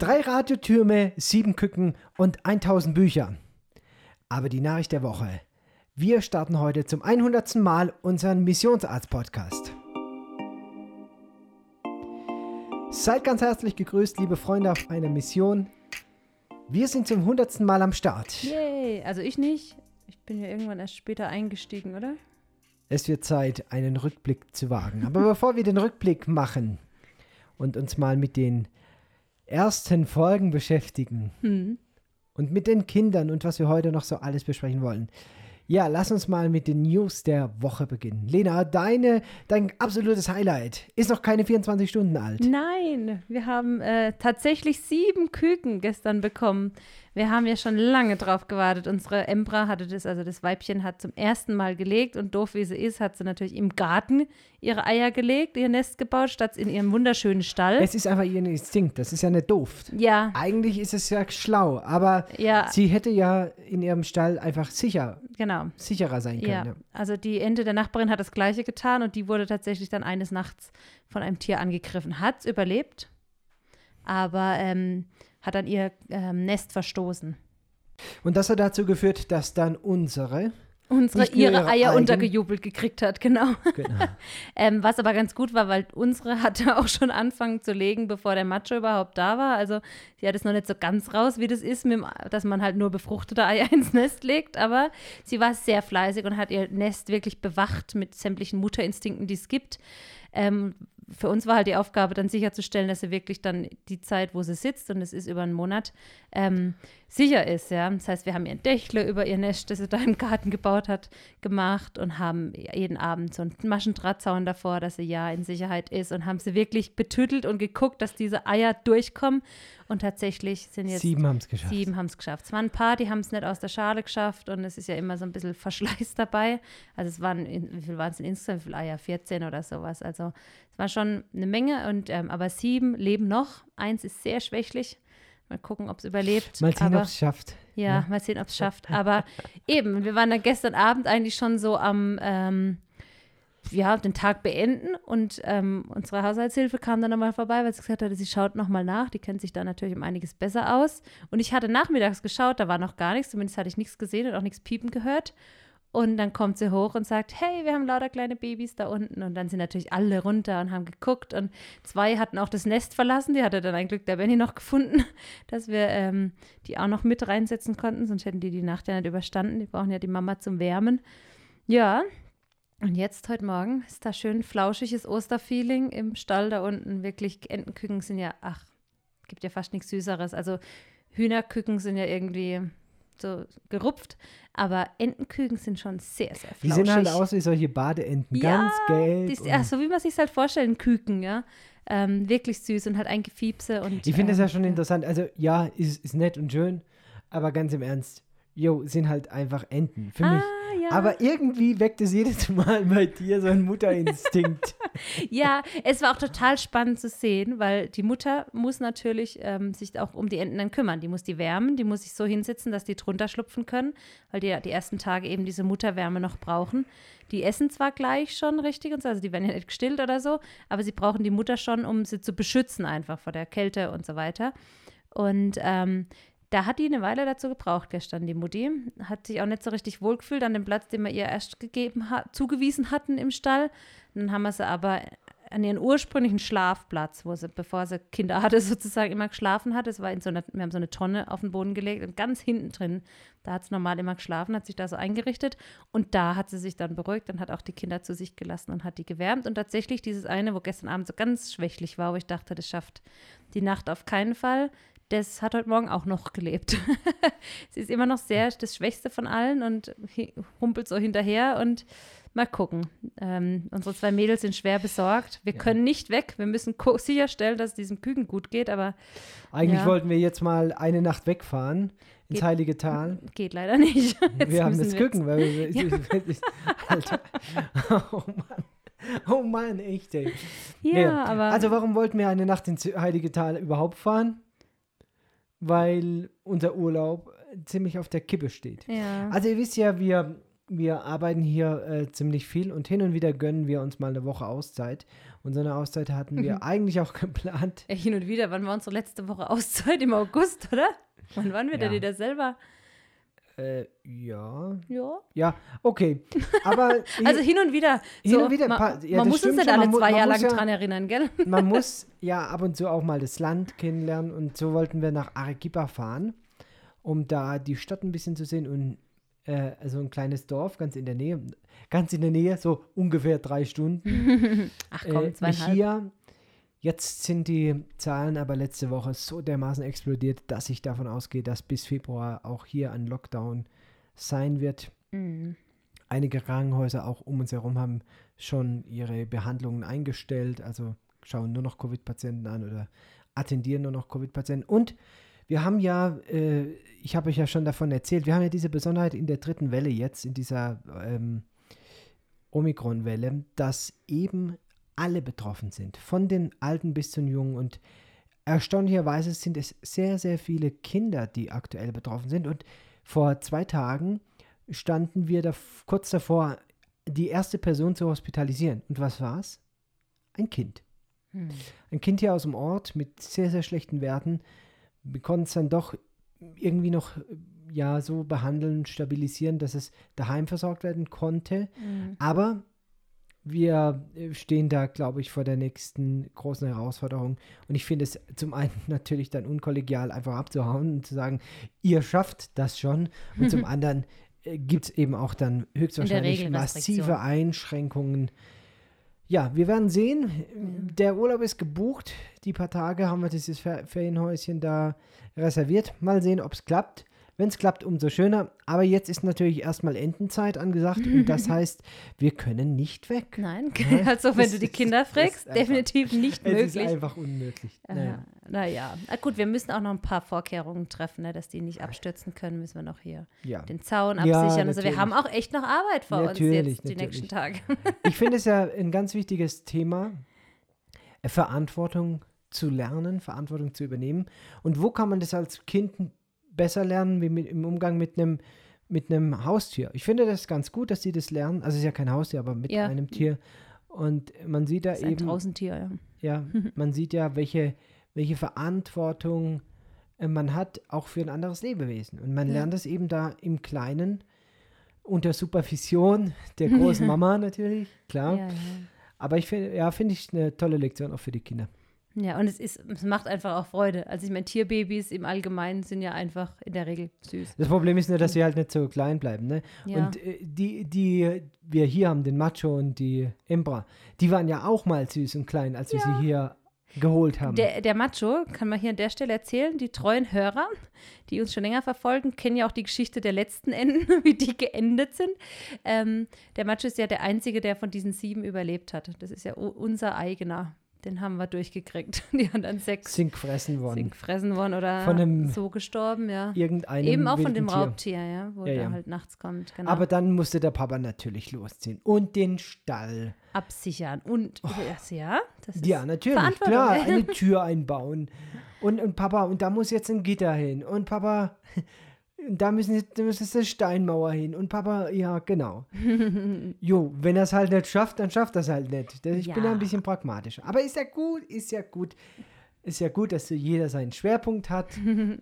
Drei Radiotürme, sieben Küken und 1000 Bücher. Aber die Nachricht der Woche. Wir starten heute zum 100. Mal unseren Missionsarzt-Podcast. Seid ganz herzlich gegrüßt, liebe Freunde auf einer Mission. Wir sind zum 100. Mal am Start. Yay, also ich nicht. Ich bin ja irgendwann erst später eingestiegen, oder? Es wird Zeit, einen Rückblick zu wagen. Aber bevor wir den Rückblick machen und uns mal mit den ersten Folgen beschäftigen Hm. und mit den Kindern und was wir heute noch so alles besprechen wollen. Ja, lass uns mal mit den News der Woche beginnen. Lena, deine, dein absolutes Highlight ist noch keine 24 Stunden alt. Nein, wir haben äh, tatsächlich sieben Küken gestern bekommen. Wir haben ja schon lange drauf gewartet. Unsere Embra hatte das, also das Weibchen hat zum ersten Mal gelegt und doof wie sie ist, hat sie natürlich im Garten ihre Eier gelegt, ihr Nest gebaut, statt in ihrem wunderschönen Stall. Es ist einfach ihr Instinkt, das ist ja nicht doof. ja, Eigentlich ist es ja schlau, aber ja, sie hätte ja in ihrem Stall einfach sicher, genau. sicherer sein können. Ja, Ja. also die Ente der Nachbarin hat das gleiche getan und die wurde tatsächlich dann eines Nachts von einem Tier angegriffen. Hat es überlebt, aber ähm, hat dann ihr ähm, Nest verstoßen. Und das hat dazu geführt, dass dann unsere, Unsere ihre ihre Eier eigenen- untergejubelt gekriegt hat, genau. genau, Ähm, was aber ganz gut war, weil unsere hatte auch schon angefangen zu legen, bevor der Macho überhaupt da war. Also sie hat es noch nicht so ganz raus, wie das ist, dem, dass man halt nur befruchtete Eier ins Nest legt. Aber sie war sehr fleißig und hat ihr Nest wirklich bewacht mit sämtlichen Mutterinstinkten, die es gibt. Ähm, für uns war halt die Aufgabe, dann sicherzustellen, dass sie wirklich dann die Zeit, wo sie sitzt, und es ist über einen Monat, ähm, sicher ist. Ja? Das heißt, wir haben ihren Dächle über ihr Nest, das sie da im Garten gebaut hat, gemacht und haben jeden Abend so einen Maschendrahtzaun davor, dass sie ja in Sicherheit ist und haben sie wirklich betüttelt und geguckt, dass diese Eier durchkommen. Und tatsächlich sind jetzt sieben haben es geschafft. Sieben haben es geschafft. Es waren ein paar, die haben es nicht aus der Schale geschafft und es ist ja immer so ein bisschen Verschleiß dabei. Also es waren, in- wie viel waren es denn insgesamt? Wie viele Eier? 14 oder sowas. Also es war schon eine Menge, und, ähm, aber sieben leben noch. Eins ist sehr schwächlich. Mal gucken, ob es überlebt. Mal sehen, ob es schafft. ja, mal sehen, ob es schafft. Aber eben, wir waren dann gestern Abend eigentlich schon so am, ähm, ja, den Tag beenden und ähm, unsere Haushaltshilfe kam dann nochmal vorbei, weil sie gesagt hatte, sie schaut nochmal nach. Die kennt sich da natürlich um einiges besser aus. Und ich hatte nachmittags geschaut, da war noch gar nichts, zumindest hatte ich nichts gesehen und auch nichts piepen gehört. Und dann kommt sie hoch und sagt, hey, wir haben lauter kleine Babys da unten. Und dann sind natürlich alle runter und haben geguckt. Und zwei hatten auch das Nest verlassen. Die hatte dann ein Glück der Benny noch gefunden, dass wir ähm, die auch noch mit reinsetzen konnten. Sonst hätten die die Nacht ja nicht überstanden. Die brauchen ja die Mama zum Wärmen. Ja, und jetzt, heute Morgen, ist da schön flauschiges Osterfeeling im Stall da unten. Wirklich, Entenküken sind ja, ach, gibt ja fast nichts Süßeres. Also Hühnerküken sind ja irgendwie so gerupft, aber Entenküken sind schon sehr, sehr Die flauschig. sehen halt aus wie solche Badeenten, Ja, ganz gelb. Die ist, ja, so wie man sich halt vorstellen, Küken, ja. Ähm, wirklich süß und halt ein Gefiepse. Und, ich finde es ähm, ja schon interessant. Also ja, ist, ist nett und schön, aber ganz im Ernst, jo, sind halt einfach Enten für mich. Ah, ja. Aber irgendwie weckt es jedes Mal bei dir so ein Mutterinstinkt. Ja, es war auch total spannend zu sehen, weil die Mutter muss natürlich ähm, sich auch um die Enten dann kümmern. Die muss die wärmen, die muss sich so hinsetzen, dass die drunter schlupfen können, weil die ja die ersten Tage eben diese Mutterwärme noch brauchen. Die essen zwar gleich schon richtig und so, also die werden ja nicht gestillt oder so, aber sie brauchen die Mutter schon, um sie zu beschützen einfach vor der Kälte und so weiter. Und ähm, da hat die eine Weile dazu gebraucht gestern, die Mutti. Hat sich auch nicht so richtig wohlgefühlt an dem Platz, den wir ihr erst gegeben hat, zugewiesen hatten im Stall. Dann haben wir sie aber an ihren ursprünglichen Schlafplatz, wo sie, bevor sie Kinder hatte, sozusagen immer geschlafen hat. Es war in so einer, wir haben so eine Tonne auf den Boden gelegt und ganz hinten drin, da hat sie normal immer geschlafen, hat sich da so eingerichtet und da hat sie sich dann beruhigt und hat auch die Kinder zu sich gelassen und hat die gewärmt. Und tatsächlich dieses eine, wo gestern Abend so ganz schwächlich war, wo ich dachte, das schafft die Nacht auf keinen Fall, das hat heute Morgen auch noch gelebt. Sie ist immer noch sehr das Schwächste von allen und humpelt so hinterher und mal gucken. Ähm, unsere zwei Mädels sind schwer besorgt. Wir können nicht weg. Wir müssen sicherstellen, dass es diesem Küken gut geht, aber Eigentlich Ja. wollten wir jetzt mal eine Nacht wegfahren ins Geht- Heilige Tal. geht leider nicht. Jetzt wir haben das Küken, weil wir, Alter. Oh Mann. Oh Mann, echt, ey. Ja, Ja, aber Also warum wollten wir eine Nacht ins Heilige Tal überhaupt fahren? Weil unser Urlaub ziemlich auf der Kippe steht. ja. Also ihr wisst ja, wir, wir arbeiten hier äh, ziemlich viel und hin und wieder gönnen wir uns mal eine Woche Auszeit. Und so eine Auszeit hatten wir Mhm. eigentlich auch geplant. Ja, hin und wieder. Wann war unsere letzte Woche Auszeit? Im August, oder? Wann waren wir denn Ja. wieder selber? Äh, ja. Ja. Ja, okay. Aber Also hin und wieder. Hin so, und wieder, Man, ja, man muss uns nicht alle zwei Jahre lang ja- dran erinnern, gell? man muss ja ab und zu auch mal das Land kennenlernen. Und so wollten wir nach Arequipa fahren, um da die Stadt ein bisschen zu sehen und äh, also ein kleines Dorf ganz in der Nähe. Ganz in der Nähe, so ungefähr drei Stunden. Ach komm, äh, zweieinhalb. Jetzt sind die Zahlen aber letzte Woche so dermaßen explodiert, dass ich davon ausgehe, dass bis Februar auch hier ein Lockdown sein wird. Mhm. Einige Krankenhäuser auch um uns herum haben schon ihre Behandlungen eingestellt, also schauen nur noch Covid-Patienten an oder attendieren nur noch Covid-Patienten. Und wir haben ja, äh, ich habe euch ja schon davon erzählt, wir haben ja diese Besonderheit in der dritten Welle jetzt, in dieser ähm, Omikron-Welle, dass eben alle betroffen sind, von den Alten bis zu den Jungen. Und erstaunlicherweise sind es sehr, sehr viele Kinder, die aktuell betroffen sind. Und vor zwei Tagen standen wir da kurz davor, die erste Person zu hospitalisieren. Und was war's? Ein Kind. Hm. Ein Kind hier aus dem Ort mit sehr, sehr schlechten Werten. Wir konnten es dann doch irgendwie noch ja so behandeln, stabilisieren, dass es daheim versorgt werden konnte. Mhm. Aber wir äh, stehen da, glaube ich, vor der nächsten großen Herausforderung. Und ich finde es zum einen natürlich dann unkollegial, einfach abzuhauen und zu sagen, ihr schafft das schon. Und zum anderen äh, gibt es eben auch dann höchstwahrscheinlich massive. Einschränkungen. Ja, wir werden sehen. Der Urlaub ist gebucht. Die paar Tage haben wir dieses Fer Ferienhäuschen da reserviert. Mal sehen, ob es klappt. Wenn es klappt, umso schöner. Aber jetzt ist natürlich erstmal Entenzeit angesagt. Und das heißt, wir können nicht weg. Nein, Ja, also wenn das du die Kinder fragst, einfach- definitiv nicht Es ist möglich. einfach unmöglich. Naja. Naja, na gut, wir müssen auch noch ein paar Vorkehrungen treffen, ne, dass die nicht abstürzen können, müssen wir noch hier Ja. den Zaun Ja, absichern. also wir haben auch echt noch Arbeit vor Natürlich, uns jetzt die natürlich. nächsten Tage. Ich finde es ja ein ganz wichtiges Thema, äh, Verantwortung zu lernen, Verantwortung zu übernehmen. Und wo kann man das als Kind besser lernen, wie mit, im Umgang mit einem mit einem Haustier? Ich finde das ganz gut, dass sie das lernen. Also es ist ja kein Haustier, aber mit Ja. einem Tier. Und man sieht da Das ist ein eben, Draußentier, ja. ja, man sieht ja, welche, welche Verantwortung äh, man hat, auch für ein anderes Lebewesen. Und man Ja. lernt es eben da im Kleinen unter Supervision der großen Mama natürlich, klar. Ja, ja. Aber ich finde, ja, finde ich eine tolle Lektion auch für die Kinder. Ja, und es, ist, es macht einfach auch Freude. Also ich meine, Tierbabys im Allgemeinen sind ja einfach in der Regel süß. Das Problem ist nur, dass sie halt nicht so klein bleiben, ne? Ja. Und äh, die, die wir hier haben, den Macho und die Embra, die waren ja auch mal süß und klein, als wir sie hier geholt haben. Der, der Macho, kann man hier an der Stelle erzählen, die treuen Hörer, die uns schon länger verfolgen, kennen ja auch die Geschichte der letzten Enden, wie die geendet sind. Ähm, der Macho ist ja der Einzige, der von diesen sieben überlebt hat. Das ist ja unser eigener. Den haben wir durchgekriegt. Die anderen sechs sind gefressen worden. sind gefressen worden oder Von einem- so gestorben, ja. Irgendeinem Eben auch von dem Tier. Raubtier, ja, wo Ja, der ja. halt nachts kommt. Genau. Aber dann musste der Papa natürlich losziehen. Und den Stall. absichern. Und das, ja, das ist Ja, natürlich, klar, eine Tür einbauen. Und, und Papa, und da muss jetzt ein Gitter hin. Und Papa, da müssen da jetzt eine Steinmauer hin. Und Papa, ja, genau. jo, wenn er es halt nicht schafft, dann schafft er es halt nicht. Ich bin Ja. da ein bisschen pragmatischer. Aber ist ja gut, ist ja gut. Ist ja gut, dass so jeder seinen Schwerpunkt hat.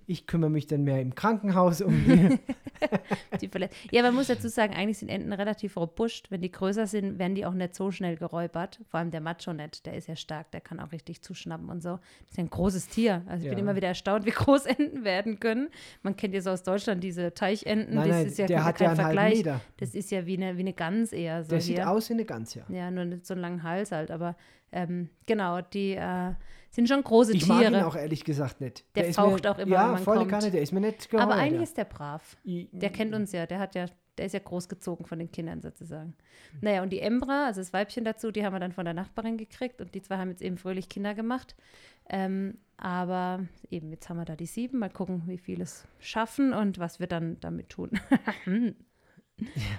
Ich kümmere mich dann mehr im Krankenhaus um die. Die ja, man muss dazu sagen, eigentlich sind Enten relativ robust. Wenn die größer sind, werden die auch nicht so schnell geräubert. Vor allem der Macho nicht, der ist ja stark, der kann auch richtig zuschnappen und so. Das ist ja ein großes Tier. Also ich bin Ja. immer wieder erstaunt, wie groß Enten werden können. Man kennt ja so aus Deutschland diese Teichenten. Nein, das nein, ist ja der hat ja einen halben Vergleich. Meter. Das ist ja wie eine, wie eine Gans eher. So Der sieht hier. aus wie eine Gans, ja. Ja, nur nicht so einen langen Hals halt. Aber ähm, genau, die äh, sind schon große Ich mag Tiere. ihn auch ehrlich gesagt nicht. Der ist faucht mir, auch immer, Ja, wenn man volle kommt. Kanne, der ist mir nicht geheuer. Aber eigentlich ist der brav. I- Der kennt uns ja, der hat ja, der ist ja großgezogen von den Kindern sozusagen. Naja, und die Embra, also das Weibchen dazu, die haben wir dann von der Nachbarin gekriegt und die zwei haben jetzt eben fröhlich Kinder gemacht. Ähm, aber eben, jetzt haben wir da die sieben, mal gucken, wie viel es schaffen und was wir dann damit tun.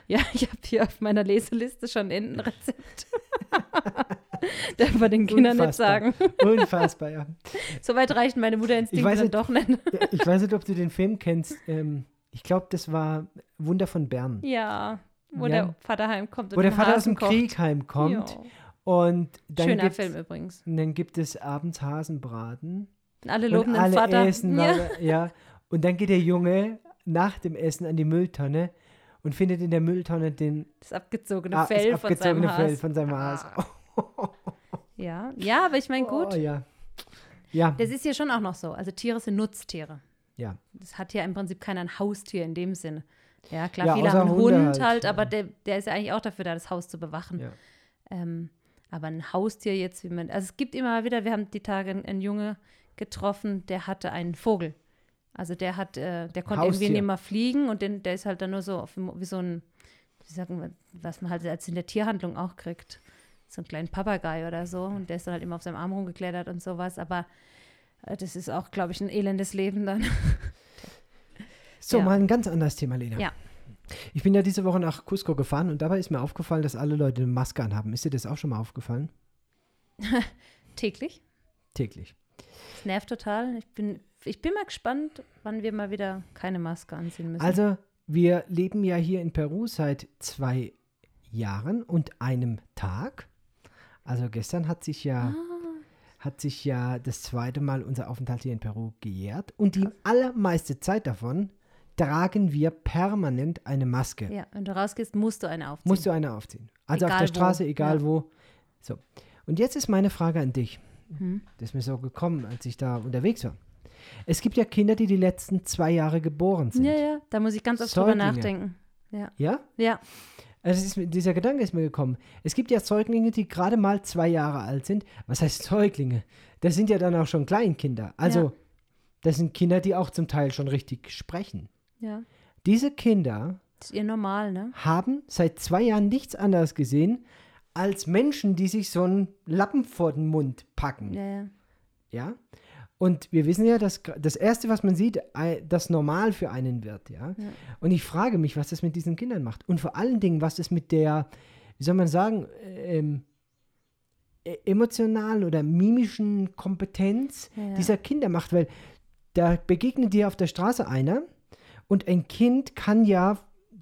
ja, ich habe hier auf meiner Leseliste schon ein Entenrezept. Darf man den Kindern nicht Unfassbar. sagen. Unfassbar, ja. Soweit reichen meine Mutterinstinkte weiß dann nicht- doch nicht. Ich weiß nicht, ob du den Film kennst. Ähm, ich glaube, das war Wunder von Bern. Ja, wo Ja. der Vater heimkommt und Wo der Vater aus Hasen dem kocht. Krieg heimkommt. Und dann Schöner Film übrigens. Und dann gibt es abends Hasenbraten. Alle loben und den alle Vater. essen, ja. ja. Und dann geht der Junge nach dem Essen an die Mülltonne und findet in der Mülltonne den Das abgezogene ah, Fell das von seinem abgezogene Fell von seinem Haas. Ja. ja, aber ich meine, gut. Oh, ja. Ja, Das ist hier schon auch noch so. Also Tiere sind Nutztiere. ja. Das hat ja im Prinzip keiner ein Haustier in dem Sinne. Ja, klar, Ja, viele haben einen Hunde Hund halt, halt, aber der, der ist ja eigentlich auch dafür da, das Haus zu bewachen. Ja. Ähm, aber ein Haustier jetzt, wie man, also es gibt immer wieder, wir haben die Tage einen, einen Junge getroffen, der hatte einen Vogel. Also der hat, äh, der konnte irgendwie Haustier. nicht mehr fliegen und den, der ist halt dann nur so auf, wie so ein, wie sagen wir, was man halt als in der Tierhandlung auch kriegt. So einen kleinen Papagei oder so. Und der ist dann halt immer auf seinem Arm rumgeklettert und sowas. Aber äh, das ist auch, glaube ich, ein elendes Leben dann. So, Ja. mal ein ganz anderes Thema, Lena. Ja. Ich bin ja diese Woche nach Cusco gefahren und dabei ist mir aufgefallen, dass alle Leute eine Maske anhaben. Ist dir das auch schon mal aufgefallen? Täglich. Täglich. Das nervt total. Ich bin, ich bin mal gespannt, wann wir mal wieder keine Maske anziehen müssen. Also, wir leben ja hier in Peru seit zwei Jahren und einem Tag. Also gestern hat sich ja, hat sich ja das zweite Mal unser Aufenthalt hier in Peru gejährt. Und die allermeiste Zeit davon tragen wir permanent eine Maske. ja, wenn du rausgehst, musst du eine aufziehen. Musst du eine aufziehen. Also auf Egal der Straße, wo, egal ja. wo. So. Und jetzt ist meine Frage an dich. Hm. Das ist mir so gekommen, als ich da unterwegs war. Es gibt ja Kinder, die die letzten zwei Jahre geboren sind. Ja, ja, da muss ich ganz oft drüber Säuglinge. nachdenken. Ja, Ja? ja, Also ist, dieser Gedanke ist mir gekommen. Es gibt ja Säuglinge, die gerade mal zwei Jahre alt sind. Was heißt Säuglinge? Das sind ja dann auch schon Kleinkinder. Also Ja. das sind Kinder, die auch zum Teil schon richtig sprechen. ja. Diese Kinder Das ist ihr normal, ne? haben seit zwei Jahren nichts anderes gesehen als Menschen, die sich so einen Lappen vor den Mund packen. Ja, ja. Ja. Und wir wissen ja, dass das Erste, was man sieht, das normal für einen wird, ja? Ja. Und ich frage mich, was das mit diesen Kindern macht. Und vor allen Dingen, was das mit der, wie soll man sagen, ähm, e- emotionalen oder mimischen Kompetenz Ja, ja. dieser Kinder macht. Weil da begegnet dir auf der Straße einer und ein Kind kann ja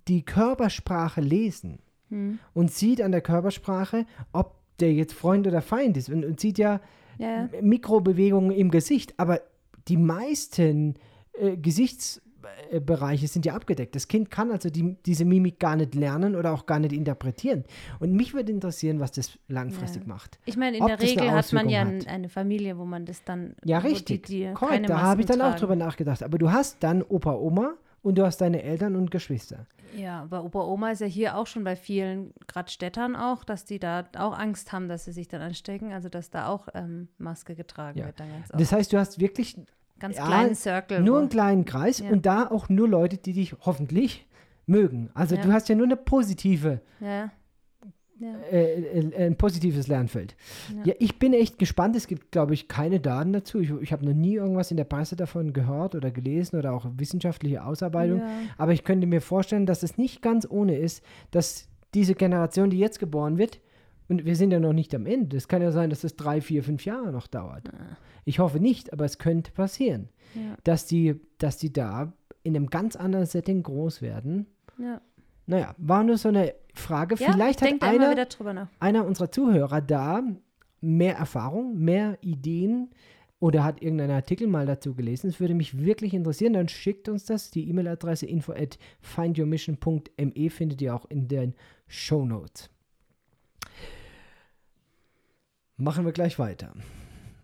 die Körpersprache lesen Hm. und sieht an der Körpersprache, ob der jetzt Freund oder Feind ist und, und sieht ja, Ja. Mikrobewegungen im Gesicht, aber die meisten äh, Gesichtsbereiche sind ja abgedeckt. Das Kind kann also die, diese Mimik gar nicht lernen oder auch gar nicht interpretieren. Und mich würde interessieren, was das langfristig Ja. macht. Ich meine, in Ob der Regel hat man ja ein, eine Familie, wo man das dann. Ja, richtig. Die, die Korrekt, da habe ich dann auch drüber nachgedacht. Aber du hast dann Opa, Oma und du hast deine Eltern und Geschwister. Ja, aber Opa, Oma ist ja hier auch schon bei vielen, gerade Städtern auch, dass die da auch Angst haben, dass sie sich dann anstecken. Also, dass da auch ähm, Maske getragen Ja. wird dann ganz oft. Das heißt, du hast wirklich ganz ja, kleinen Circle. nur einen kleinen Kreis Ja. und da auch nur Leute, die dich hoffentlich mögen. Also Ja. du hast ja nur eine positive Ja. Ja. äh, äh, ein positives Lernfeld. Ja. Ja. ich bin echt gespannt. Es gibt, glaube ich, keine Daten dazu. Ich, ich habe noch nie irgendwas in der Presse davon gehört oder gelesen oder auch wissenschaftliche Ausarbeitung. Ja. Aber ich könnte mir vorstellen, dass es nicht ganz ohne ist, dass diese Generation, die jetzt geboren wird, und wir sind ja noch nicht am Ende. Es kann ja sein, dass es drei, vier, fünf Jahre noch dauert. Ich hoffe nicht, aber es könnte passieren, dass die, dass die da in einem ganz anderen Setting groß werden. Ja. Naja, war nur so eine Frage. Ja, Vielleicht hat einer, einer unserer Zuhörer da mehr Erfahrung, mehr Ideen oder hat irgendeinen Artikel mal dazu gelesen. Es würde mich wirklich interessieren. Dann schickt uns das. Die E-Mail-Adresse info at findyourmission.me findet ihr auch in den Show Notes. Machen wir gleich weiter.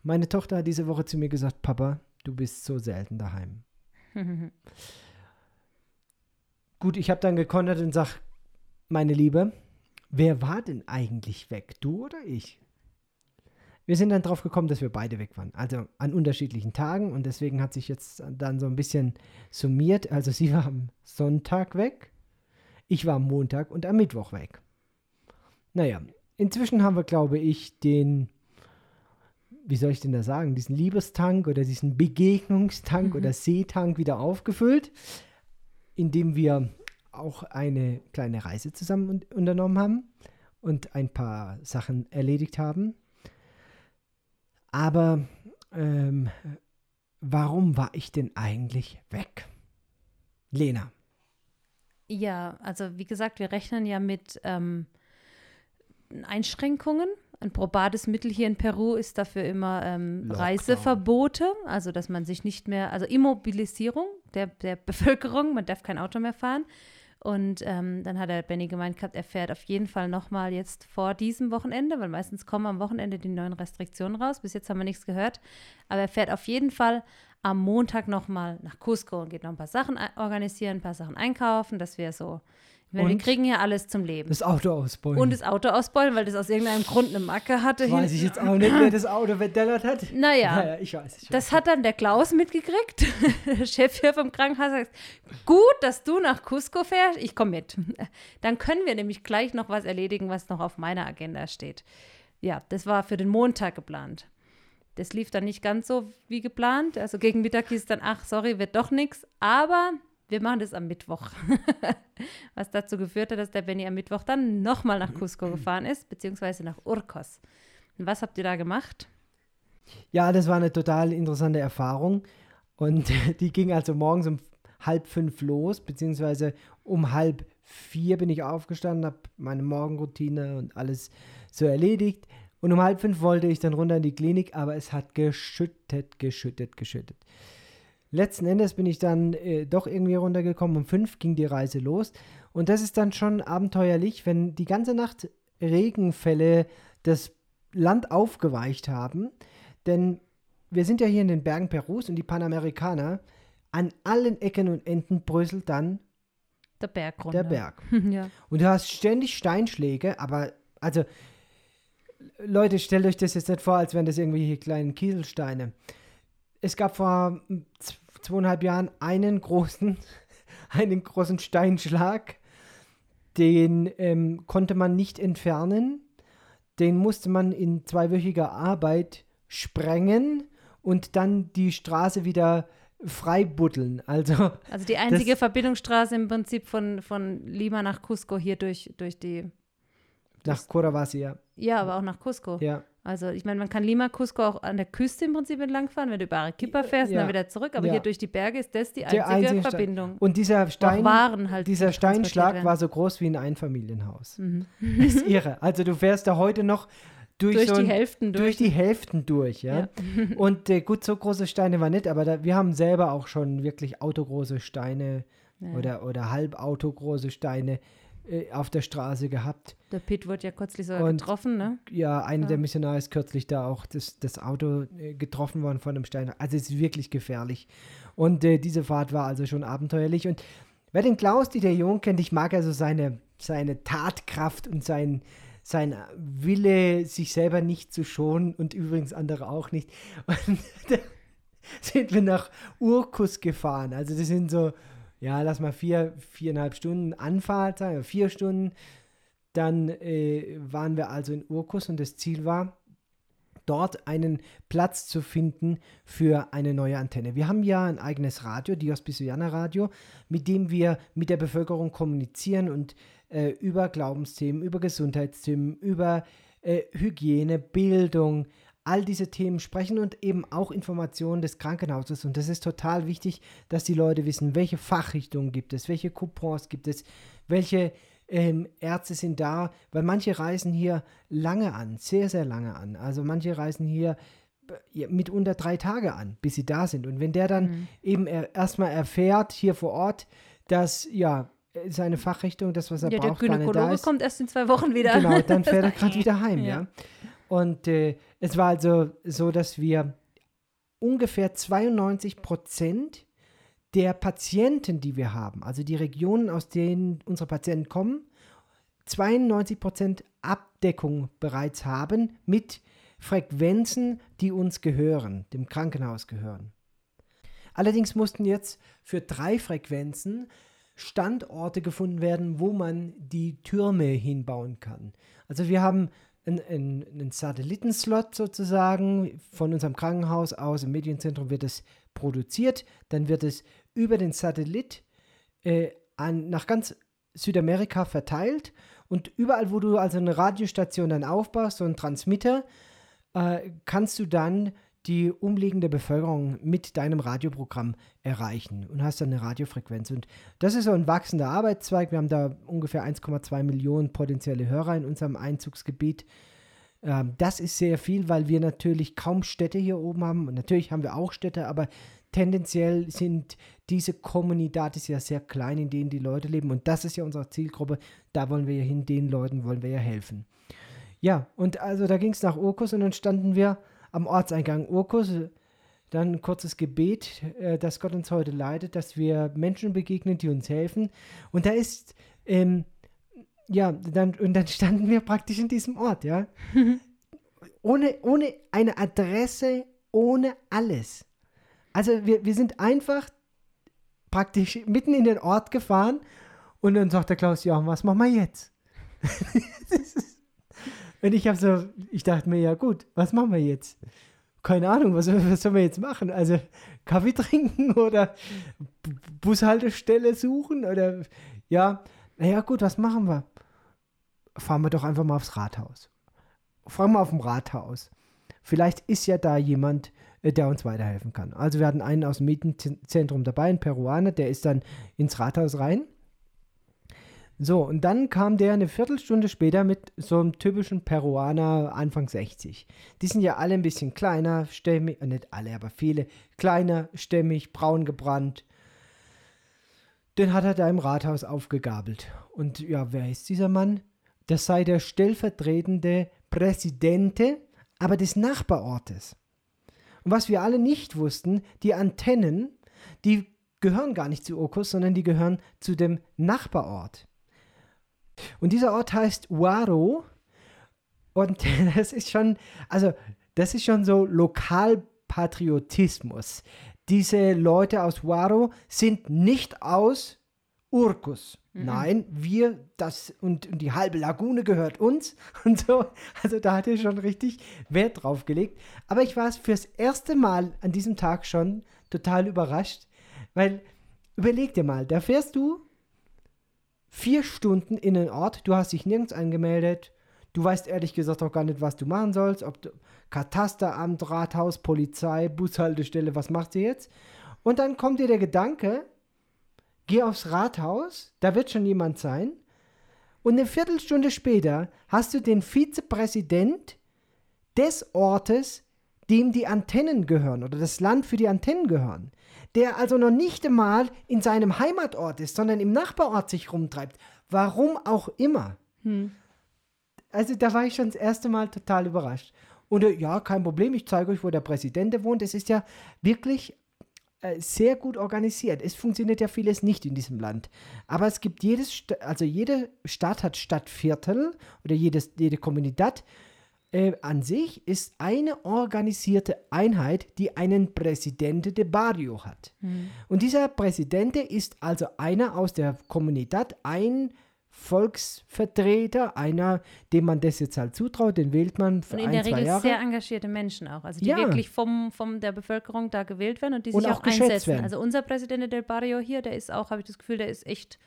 Meine Tochter hat diese Woche zu mir gesagt, Papa, du bist so selten daheim. Gut, ich habe dann gekontert und sag, meine Liebe, wer war denn eigentlich weg? Du oder ich? Wir sind dann drauf gekommen, dass wir beide weg waren. Also an unterschiedlichen Tagen und deswegen hat sich jetzt dann so ein bisschen summiert. Also sie war am Sonntag weg, ich war am Montag und am Mittwoch weg. Naja, inzwischen haben wir, glaube ich, den, wie soll ich denn da sagen, diesen Liebestank oder diesen Begegnungstank oder Seetank wieder aufgefüllt, indem wir auch eine kleine Reise zusammen un unternommen haben und ein paar Sachen erledigt haben. Aber ähm, warum war ich denn eigentlich weg? Lena. Ja, also wie gesagt, wir rechnen ja mit ähm, Einschränkungen. ein probates Mittel hier in Peru ist dafür immer ähm. Reiseverbote, also dass man sich nicht mehr, also Immobilisierung der, der Bevölkerung, man darf kein Auto mehr fahren. Und ähm, dann hat der Benny gemeint gehabt, er fährt auf jeden Fall nochmal jetzt vor diesem Wochenende, weil meistens kommen am Wochenende die neuen Restriktionen raus. Bis jetzt haben wir nichts gehört. Aber er fährt auf jeden Fall am Montag nochmal nach Cusco und geht noch ein paar Sachen organisieren, ein paar Sachen einkaufen. Das wäre so. Meine, wir kriegen hier alles zum Leben. Das Auto ausbeulen. und das Auto ausbeulen, weil das aus irgendeinem Grund eine Macke hatte. weiß ich jetzt auch nicht, wer das Auto verdellert hat. Naja, Naja, ich weiß. Ich das hat dann der Klaus mitgekriegt, der Chef hier vom Krankenhaus. Sagt, gut, dass du nach Cusco fährst, ich komme mit. Dann können wir nämlich gleich noch was erledigen, was noch auf meiner Agenda steht. Ja, das war für den Montag geplant. Das lief dann nicht ganz so wie geplant. Also gegen Mittag hieß es dann, ach, sorry, wird doch nichts. Aber wir machen das am Mittwoch. Was dazu geführt hat, dass der Benny am Mittwoch dann nochmal nach Cusco gefahren ist, beziehungsweise nach Urcos. Was habt ihr da gemacht? Ja, das war eine total interessante Erfahrung. Und die ging also morgens um halb fünf los, beziehungsweise um halb vier bin ich aufgestanden, habe meine Morgenroutine und alles so erledigt. Und um halb fünf wollte ich dann runter in die Klinik, aber es hat geschüttet, geschüttet, geschüttet. Letzten Endes bin ich dann äh, doch irgendwie runtergekommen. Um fünf ging die Reise los. Und das ist dann schon abenteuerlich, wenn die ganze Nacht Regenfälle das Land aufgeweicht haben. Denn wir sind ja hier in den Bergen Perus und die Panamerikaner. An allen Ecken und Enden bröselt dann Der Berg runter. der Berg. ja. Und du hast ständig Steinschläge, aber also Leute, stellt euch das jetzt nicht vor, als wären das irgendwelche kleinen Kieselsteine. Es gab vor zweieinhalb Jahren einen großen, einen großen Steinschlag, den ähm, konnte man nicht entfernen. Den musste man in zweiwöchiger Arbeit sprengen und dann die Straße wieder freibuddeln. Also Also die einzige Verbindungsstraße im Prinzip von, von Lima nach Cusco hier durch, durch die, nach Curavasi, ja, aber auch nach Cusco. ja. Also ich meine, man kann Lima, Cusco auch an der Küste im Prinzip entlangfahren, wenn du über Arequipa fährst und Ja. dann wieder zurück. Aber Ja. hier durch die Berge ist das die einzige, einzige Stein. Verbindung. Und dieser Stein, Waren halt dieser die Steinschlag werden. war so groß wie ein Einfamilienhaus. Mhm. Das ist irre. Also du fährst da heute noch durch, durch so die ein, Hälften durch. durch die Hälften durch, ja. Ja. Und äh, gut, so große Steine war nicht, aber da, wir haben selber auch schon wirklich autogroße Steine oder, oder halbautogrose Steine äh, auf der Straße gehabt. Der Pitt wurde ja kürzlich sogar Und- getroffen, ne? Ja, einer Ja. der Missionare ist kürzlich da auch das, das Auto äh, getroffen worden von einem Stein. Also es ist wirklich gefährlich. Und äh, diese Fahrt war also schon abenteuerlich. Und wer den Klaus Dieter Jung kennt, ich mag also seine, seine Tatkraft und sein, sein Wille, sich selber nicht zu schonen und übrigens andere auch nicht. Und da sind wir nach Urkus gefahren. Also das sind so, ja, lass mal vier, viereinhalb Stunden Anfahrt sein, vier Stunden. Dann äh, waren wir also in Urkus und das Ziel war, dort einen Platz zu finden für eine neue Antenne. Wir haben ja ein eigenes Radio, Dios Bisuyana Radio, mit dem wir mit der Bevölkerung kommunizieren und äh, über Glaubensthemen, über Gesundheitsthemen, über äh, Hygiene, Bildung, all diese Themen sprechen und eben auch Informationen des Krankenhauses. Und das ist total wichtig, dass die Leute wissen, welche Fachrichtungen gibt es, welche Coupons gibt es, welche ähm, Ärzte sind da, weil manche reisen hier lange an, sehr, sehr lange an. Also manche reisen hier mitunter drei Tage an, bis sie da sind. Und wenn der dann Mhm. eben er, erstmal erfährt hier vor Ort, dass ja seine Fachrichtung, das, was er Ja, der braucht, da Gynäkologe ist. kommt erst in zwei Wochen wieder. Genau, dann fährt er gerade wieder heim, ja. Ja. Und äh, es war also so, dass wir ungefähr 92 Prozent der Patienten, die wir haben, also die Regionen, aus denen unsere Patienten kommen, 92 Prozent Abdeckung bereits haben mit Frequenzen, die uns gehören, dem Krankenhaus gehören. Allerdings mussten jetzt für drei Frequenzen Standorte gefunden werden, wo man die Türme hinbauen kann. Also wir haben einen, einen, Satellitenslot sozusagen von unserem Krankenhaus aus, im Medienzentrum wird es produziert, dann wird es über den Satellit äh, an, nach ganz Südamerika verteilt. Und überall, wo du also eine Radiostation dann aufbaust, so einen Transmitter, äh, kannst du dann die umliegende Bevölkerung mit deinem Radioprogramm erreichen und hast dann eine Radiofrequenz. Und das ist so ein wachsender Arbeitszweig. Wir haben da ungefähr 1,2 Millionen potenzielle Hörer in unserem Einzugsgebiet. Ähm, das ist sehr viel, weil wir natürlich kaum Städte hier oben haben. Und natürlich haben wir auch Städte, aber tendenziell sind diese Kommunidades ja sehr klein, in denen die Leute leben. Und das ist ja unsere Zielgruppe. Da wollen wir ja hin, den Leuten wollen wir ja helfen. Ja, und also da ging es nach Urkus und dann standen wir am Ortseingang Urkus. Dann ein kurzes Gebet, äh, dass Gott uns heute leitet, dass wir Menschen begegnen, die uns helfen. Und da ist, ähm, ja, dann, und dann standen wir praktisch in diesem Ort, ja. ohne, ohne eine Adresse, ohne alles. Also wir, wir sind einfach praktisch mitten in den Ort gefahren und dann sagt der Klaus, ja, was machen wir jetzt? und ich habe so, ich dachte mir, ja gut, was machen wir jetzt? Keine Ahnung, was, was sollen wir jetzt machen? Also Kaffee trinken oder Bushaltestelle suchen oder ja, naja gut, was machen wir? Fahren wir doch einfach mal aufs Rathaus. Fragen wir auf dem Rathaus. Vielleicht ist ja da jemand, äh, der uns weiterhelfen kann. Also wir hatten einen aus dem Mietenzentrum dabei, ein Peruaner, der ist dann ins Rathaus rein. So, und dann kam der eine Viertelstunde später mit so einem typischen Peruaner Anfang 60. Die sind ja alle ein bisschen kleiner, stämmig, äh, nicht alle, aber viele, kleiner, stämmig, braun gebrannt. Den hat er da im Rathaus aufgegabelt. Und ja, wer ist dieser Mann? Das sei der stellvertretende Präsidente, aber des Nachbarortes. Und was wir alle nicht wussten, die Antennen, die gehören gar nicht zu Okos, sondern die gehören zu dem Nachbarort. Und dieser Ort heißt Waro. Und das ist schon, also das ist schon so Lokalpatriotismus. Diese Leute aus Waro sind nicht aus Urkus. Mhm. Nein, wir, das und, und, die halbe Lagune gehört uns und so. Also da hat er schon richtig Wert drauf gelegt. Aber ich war es fürs erste Mal an diesem Tag schon total überrascht, weil überleg dir mal, da fährst du vier Stunden in den Ort, du hast dich nirgends angemeldet, du weißt ehrlich gesagt auch gar nicht, was du machen sollst, ob du, Katasteramt, Rathaus, Polizei, Bushaltestelle, was machst du jetzt? Und dann kommt dir der Gedanke, geh aufs Rathaus, da wird schon jemand sein. Und eine Viertelstunde später hast du den Vizepräsident des Ortes, dem die Antennen gehören oder das Land für die Antennen gehören, der also noch nicht einmal in seinem Heimatort ist, sondern im Nachbarort sich rumtreibt. Warum auch immer. Hm. Also da war ich schon das erste Mal total überrascht. Und äh, ja, kein Problem, ich zeige euch, wo der Präsident wohnt. Es ist ja wirklich äh, sehr gut organisiert. Es funktioniert ja vieles nicht in diesem Land. Aber es gibt jedes, also jede Stadt hat Stadtviertel oder jedes, jede Kommunität äh, an sich ist eine organisierte Einheit, die einen Presidente de Barrio hat. Mhm. Und dieser Präsidente ist also einer aus der Kommunität, ein Volksvertreter, einer, dem man das jetzt halt zutraut, den wählt man für und in ein, der Regel Jahre. sehr engagierte Menschen auch, also die ja. wirklich vom, vom der Bevölkerung da gewählt werden und die sich und auch, auch einsetzen. Werden. Also unser Präsident del Barrio hier, der ist auch, habe ich das Gefühl, der ist echt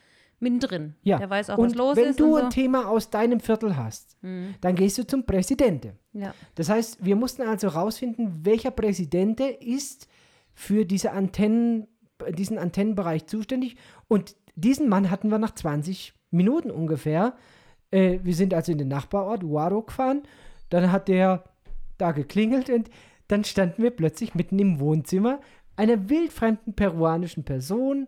mittendrin. Ja. Der weiß auch, und was los wenn ist. Wenn du ein so. Thema aus deinem Viertel hast, mhm. dann gehst du zum Präsidenten. Ja. Das heißt, wir mussten also rausfinden, welcher Präsident ist für diese Antennen, diesen Antennenbereich zuständig. Und diesen Mann hatten wir nach 20 Minuten ungefähr. Äh, wir sind also in den Nachbarort Uaro gefahren. Dann hat der da geklingelt und dann standen wir plötzlich mitten im Wohnzimmer einer wildfremden peruanischen Person.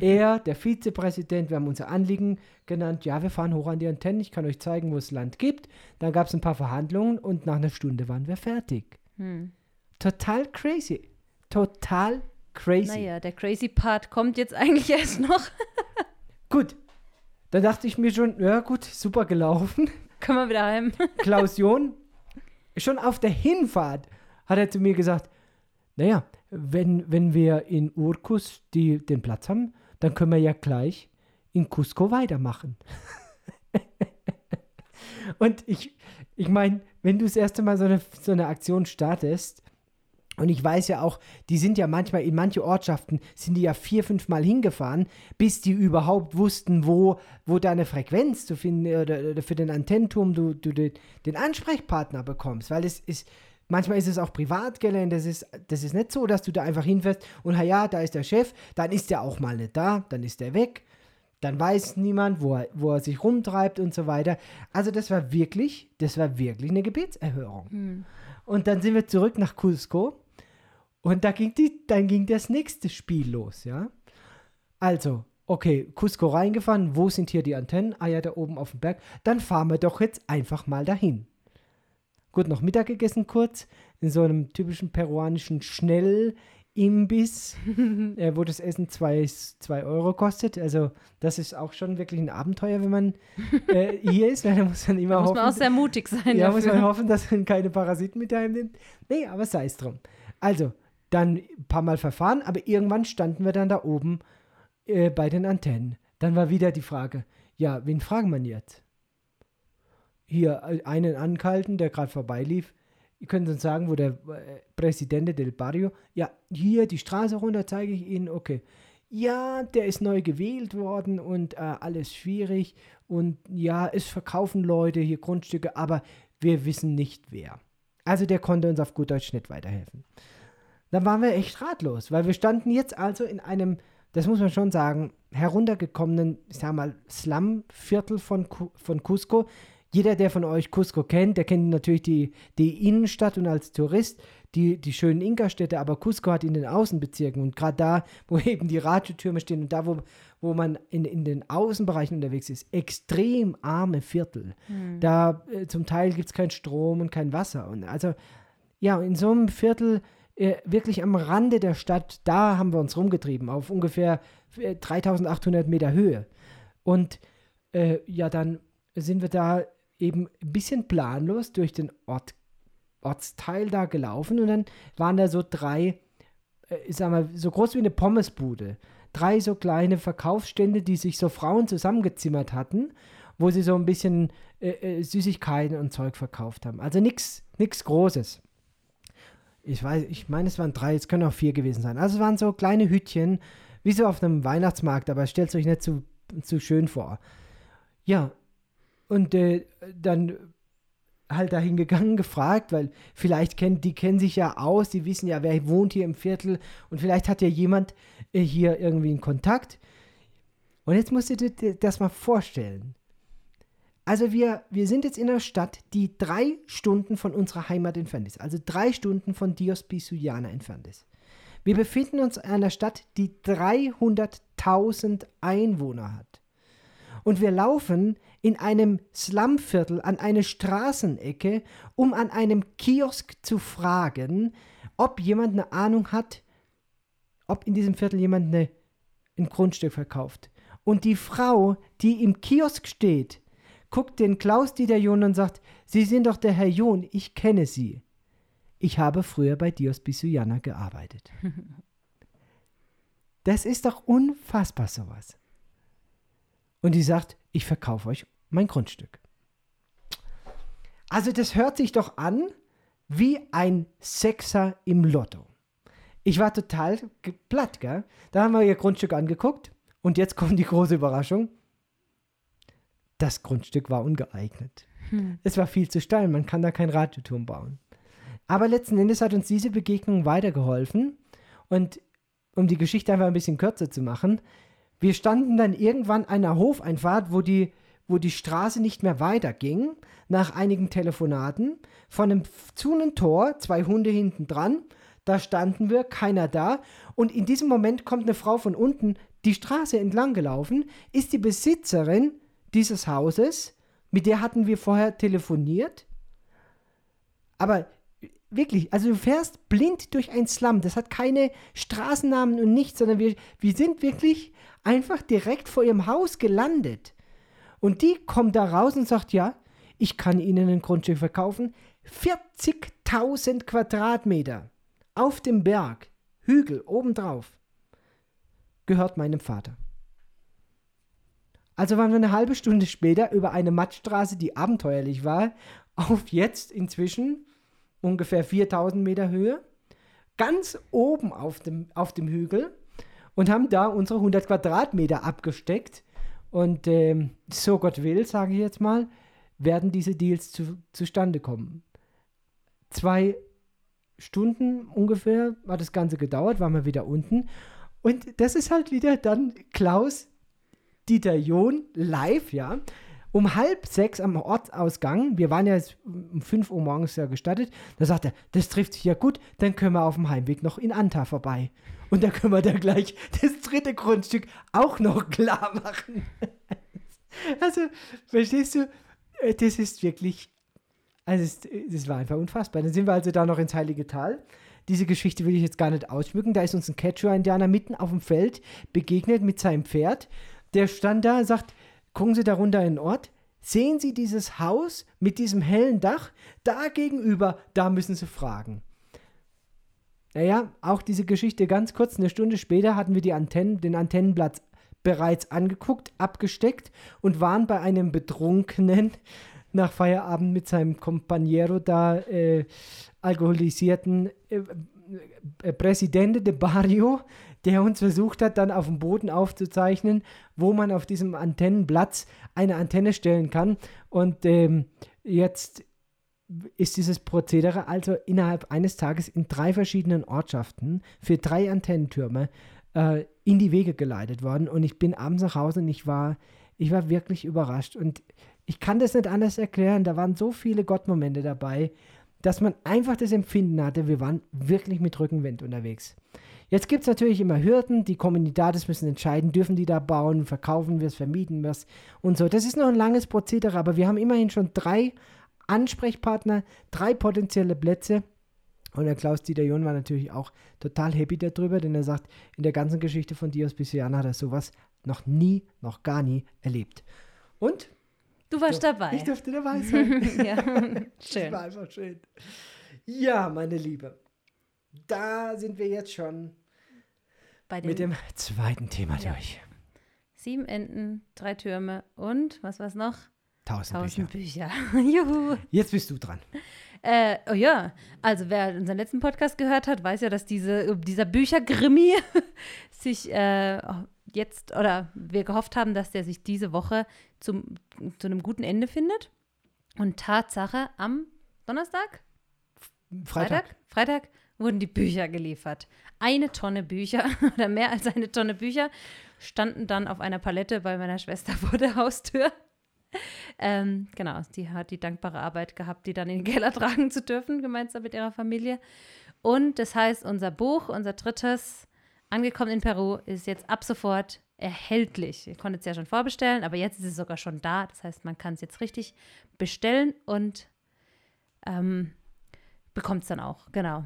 Er, der Vizepräsident, wir haben unser Anliegen genannt. Ja, wir fahren hoch an die Antennen. Ich kann euch zeigen, wo es Land gibt. Dann gab es ein paar Verhandlungen und nach einer Stunde waren wir fertig. Hm. Total crazy. Total crazy. Naja, der crazy Part kommt jetzt eigentlich erst noch. Gut, da dachte ich mir schon, ja gut, super gelaufen. Können wir wieder heim. Klaus John, schon auf der Hinfahrt hat er zu mir gesagt, naja, wenn, wenn wir in Urkus die, den Platz haben, dann können wir ja gleich in Cusco weitermachen. Und ich, ich meine, wenn du das erste Mal so eine, so eine Aktion startest, und ich weiß ja auch, die sind ja manchmal in manche Ortschaften, sind die ja vier, fünf Mal hingefahren, bis die überhaupt wussten, wo, wo deine Frequenz zu finden oder, oder für den Antennenturm du, du den Ansprechpartner bekommst. Weil es ist, manchmal ist es auch Privatgelände, das ist, das ist nicht so, dass du da einfach hinfährst und ja, da ist der Chef, dann ist der auch mal nicht da, dann ist der weg. dann weiß niemand, wo er, wo er sich rumtreibt und so weiter. Also das war wirklich, das war wirklich eine Gebetserhörung. Hm. Und dann sind wir zurück nach Cusco und da ging die, dann ging das nächste Spiel los, ja. Also, okay, Cusco reingefahren, wo sind hier die Antennen? Ah ja, da oben auf dem Berg. Dann fahren wir doch jetzt einfach mal dahin. Gut, noch Mittag gegessen kurz, in so einem typischen peruanischen Schnellimbiss, äh, wo das Essen 2 Euro kostet. Also das ist auch schon wirklich ein Abenteuer, wenn man äh, hier ist, weil da muss man immer Da muss hoffen, man auch sehr mutig sein. ja, muss dafür. man hoffen, dass man keine Parasiten mit heimnimmt. Nee, aber sei es drum. Also, dann ein paar Mal verfahren, aber irgendwann standen wir dann da oben äh, bei den Antennen. Dann war wieder die Frage, ja, wen fragen man jetzt? Hier äh, einen ankalten, der gerade vorbeilief. Ihr könnt uns sagen, wo der äh, Presidente del Barrio, ja, hier die Straße runter zeige ich Ihnen, okay. Ja, der ist neu gewählt worden und äh, alles schwierig und ja, es verkaufen Leute hier Grundstücke, aber wir wissen nicht wer. Also der konnte uns auf gut Deutsch nicht weiterhelfen. Dann waren wir echt ratlos, weil wir standen jetzt also in einem, das muss man schon sagen, heruntergekommenen, ich sag mal, Slum-Viertel von, von Cusco. Jeder, der von euch Cusco kennt, der kennt natürlich die, die Innenstadt und als Tourist die, die schönen Inka-Städte, aber Cusco hat in den Außenbezirken und gerade da, wo eben die Radiotürme stehen und da, wo, wo man in, in den Außenbereichen unterwegs ist, extrem arme Viertel. Da äh, zum Teil gibt es keinen Strom und kein Wasser. Und also, ja, in so einem Viertel, äh, wirklich am Rande der Stadt, da haben wir uns rumgetrieben, auf ungefähr äh, 3800 Meter Höhe. Und äh, ja, dann sind wir da eben ein bisschen planlos durch den Ort, Ortsteil da gelaufen und dann waren da so drei, äh, ich sag mal, so groß wie eine Pommesbude. Drei so kleine Verkaufsstände, die sich so Frauen zusammengezimmert hatten, wo sie so ein bisschen äh, äh, Süßigkeiten und Zeug verkauft haben. Also nichts Großes. Ich weiß, ich meine, es waren drei, es können auch vier gewesen sein. Also es waren so kleine Hütchen, wie so auf einem Weihnachtsmarkt, aber stellt es euch nicht zu, zu schön vor. Ja, und äh, dann halt dahin gegangen, gefragt, weil vielleicht kennen, die kennen sich ja aus, die wissen ja, wer wohnt hier im Viertel und vielleicht hat ja jemand äh, hier irgendwie einen Kontakt. Und jetzt musst du dir das mal vorstellen. Also wir, wir sind jetzt in einer Stadt, die drei Stunden von unserer Heimat entfernt ist. Also drei Stunden von Dios Pisuyana entfernt ist. Wir befinden uns in einer Stadt, die 300.000 Einwohner hat. Und wir laufen in einem Slumviertel an eine Straßenecke, um an einem Kiosk zu fragen, ob jemand eine Ahnung hat, ob in diesem Viertel jemand eine, ein Grundstück verkauft. Und die Frau, die im Kiosk steht, guckt den Klaus-Dieter John und sagt, Sie sind doch der Herr John, ich kenne Sie. Ich habe früher bei Dios Bisuyana gearbeitet. Das ist doch unfassbar sowas. Und die sagt, ich verkaufe euch mein Grundstück. Also das hört sich doch an wie ein Sechser im Lotto. Ich war total platt, gell? Da haben wir ihr Grundstück angeguckt und jetzt kommt die große Überraschung. Das Grundstück war ungeeignet. Es war viel zu steil, man kann da keinen Radioturm bauen. Aber letzten Endes hat uns diese Begegnung weitergeholfen und um die Geschichte einfach ein bisschen kürzer zu machen, wir standen dann irgendwann an einer Hofeinfahrt, wo die, wo die Straße nicht mehr weiterging, nach einigen Telefonaten, von einem zu einem Tor, zwei Hunde hinten dran, da standen wir, keiner da, und in diesem Moment kommt eine Frau von unten die Straße entlang gelaufen, ist die Besitzerin dieses Hauses, mit der hatten wir vorher telefoniert, aber wirklich, also du fährst blind durch ein Slum. Das hat keine Straßennamen und nichts, sondern wir, wir sind wirklich einfach direkt vor ihrem Haus gelandet. Und die kommt da raus und sagt, ja, ich kann Ihnen ein Grundstück verkaufen. 40.000 Quadratmeter auf dem Berg, Hügel obendrauf, gehört meinem Vater. Also waren wir eine halbe Stunde später über eine Mattstraße, die abenteuerlich war, auf jetzt inzwischen ungefähr 4000 Meter Höhe, ganz oben auf dem, auf dem Hügel und haben da unsere 100 Quadratmeter abgesteckt. Und ähm, so Gott will, sage ich jetzt mal, werden diese Deals zu, zustande kommen. Zwei Stunden ungefähr hat das Ganze gedauert, waren wir wieder unten. Und das ist halt wieder dann Klaus Dieter John live, ja, um halb sechs am Ortsausgang, wir waren ja um 5 Uhr morgens ja gestattet, da sagt er, das trifft sich ja gut, dann können wir auf dem Heimweg noch in Anta vorbei. Und da können wir da gleich das dritte Grundstück auch noch klar machen. Also, verstehst du, äh, das ist wirklich, also das war einfach unfassbar. Dann sind wir also da noch ins Heilige Tal. Diese Geschichte will ich jetzt gar nicht ausschmücken. Da ist uns ein Quechua-Indianer mitten auf dem Feld begegnet mit seinem Pferd. Der stand da, sagt, gucken Sie da runter in den Ort. Sehen Sie dieses Haus mit diesem hellen Dach? Da gegenüber, da müssen Sie fragen. Naja, auch diese Geschichte ganz kurz. Eine Stunde später hatten wir die Antennen, den Antennenplatz bereits angeguckt, abgesteckt und waren bei einem Betrunkenen nach Feierabend mit seinem Companiero da äh, alkoholisierten äh, äh, Presidente de Barrio, der uns versucht hat, dann auf dem Boden aufzuzeichnen, wo man auf diesem Antennenplatz eine Antenne stellen kann. Und ähm, jetzt ist dieses Prozedere also innerhalb eines Tages in drei verschiedenen Ortschaften für drei Antennentürme äh, in die Wege geleitet worden. Und ich bin abends nach Hause und ich war, ich war wirklich überrascht. Und ich kann das nicht anders erklären. Da waren so viele Gottmomente dabei, dass man einfach das Empfinden hatte, wir waren wirklich mit Rückenwind unterwegs. Jetzt gibt es natürlich immer Hürden, die Kommunidades müssen entscheiden, dürfen die da bauen, verkaufen wir es, vermieten wir es und so. Das ist noch ein langes Prozedere, aber wir haben immerhin schon drei Ansprechpartner, drei potenzielle Plätze. Und der Klaus-Dieter John war natürlich auch total happy darüber, denn er sagt, in der ganzen Geschichte von Dios Bisiana hat er sowas noch nie, noch gar nie erlebt. Und? Du warst so, dabei. Ich durfte dabei sein. ja, schön. Das war einfach schön. Ja, meine Liebe, da sind wir jetzt schon mit dem zweiten Thema ja. durch. Sieben Enten, drei Türme und was war's noch? Tausend, Tausend Bücher. Bücher. Juhu. Jetzt bist du dran. Äh, oh ja, also wer unseren letzten Podcast gehört hat, weiß ja, dass diese, dieser Büchergrimmi sich äh, jetzt oder wir gehofft haben, dass der sich diese Woche zum, zu einem guten Ende findet. Und Tatsache, am Donnerstag? Freitag. Freitag, Freitag wurden die Bücher geliefert. Eine Tonne Bücher oder mehr als eine Tonne Bücher standen dann auf einer Palette bei meiner Schwester vor der Haustür. Ähm, genau, die hat die dankbare Arbeit gehabt, die dann in den Keller tragen zu dürfen, gemeinsam mit ihrer Familie. Und das heißt, unser Buch, unser drittes, angekommen in Peru, ist jetzt ab sofort erhältlich. Ihr konntet es ja schon vorbestellen, aber jetzt ist es sogar schon da. Das heißt, man kann es jetzt richtig bestellen und ähm, bekommt es dann auch. Genau.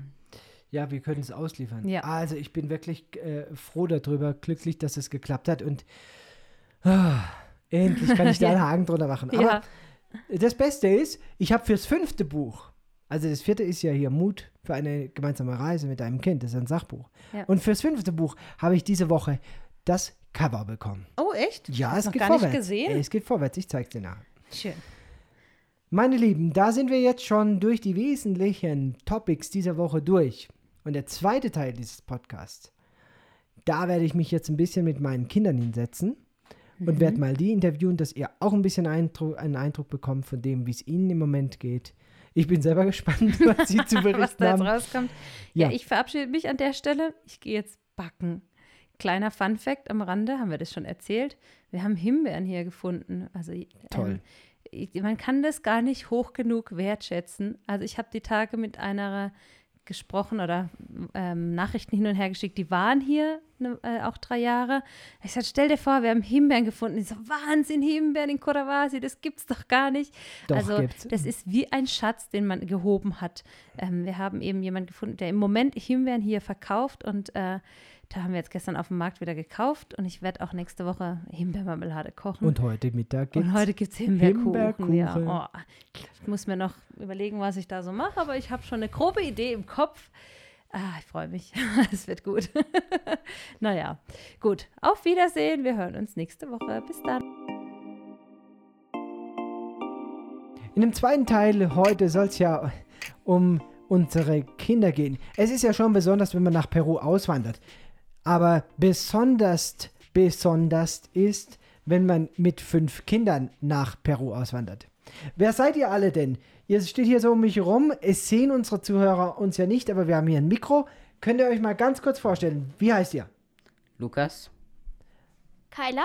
Ja, wir können es ausliefern. Ja. Also ich bin wirklich äh, froh darüber, glücklich, dass es geklappt hat und ah, endlich kann ich da einen Haken drunter machen. Aber Ja. das Beste ist, ich habe fürs fünfte Buch, also das vierte ist ja hier Mut für eine gemeinsame Reise mit deinem Kind, das ist ein Sachbuch. Ja. Und fürs fünfte Buch habe ich diese Woche das Cover bekommen. Oh, echt? Ja, es geht gar vorwärts. nicht gesehen? Es geht vorwärts, ich zeige dir nach. Schön. Meine Lieben, da sind wir jetzt schon durch die wesentlichen Topics dieser Woche durch. Und der zweite Teil dieses Podcasts, da werde ich mich jetzt ein bisschen mit meinen Kindern hinsetzen und Mhm. werde mal die interviewen, dass ihr auch ein bisschen Eindruck, einen Eindruck bekommt von dem, wie es ihnen im Moment geht. Ich bin selber gespannt, was sie zu Was berichten da jetzt haben. rauskommt. Ja. Ja. ich verabschiede mich an der Stelle. Ich gehe jetzt backen. Kleiner Fun Fact am Rande, haben wir das schon erzählt. Wir haben Himbeeren hier gefunden. Also Toll. Ähm, man kann das gar nicht hoch genug wertschätzen. Also ich habe die Tage mit einer gesprochen oder ähm, Nachrichten hin und her geschickt, die waren hier ne, äh, auch drei Jahre. Ich sagte, stell dir vor, wir haben Himbeeren gefunden. Ich so, Wahnsinn, Himbeeren in Coravasi, das gibt's doch gar nicht. Doch, also gibt's. das ist wie ein Schatz, den man gehoben hat. Ähm, wir haben eben jemanden gefunden, der im Moment Himbeeren hier verkauft und äh, da haben wir jetzt gestern auf dem Markt wieder gekauft und ich werde auch nächste Woche Himbeermarmelade kochen. Und heute Mittag Und gibt's heute gibt es Himbeerkuchen. Ja. Himbeerkuchen. Oh, ich muss mir noch überlegen, was ich da so mache, aber ich habe schon eine grobe Idee im Kopf. Ah, ich freue mich. Es wird gut. naja, gut. Auf Wiedersehen. Wir hören uns nächste Woche. Bis dann. In dem zweiten Teil heute soll es ja um unsere Kinder gehen. Es ist ja schon besonders, wenn man nach Peru auswandert. Aber besonders, besonders ist, wenn man mit fünf Kindern nach Peru auswandert. Wer seid ihr alle denn? Ihr steht hier so um mich rum. Es sehen unsere Zuhörer uns ja nicht, aber wir haben hier ein Mikro. Könnt ihr euch mal ganz kurz vorstellen? Wie heißt ihr? Lukas, Kyla,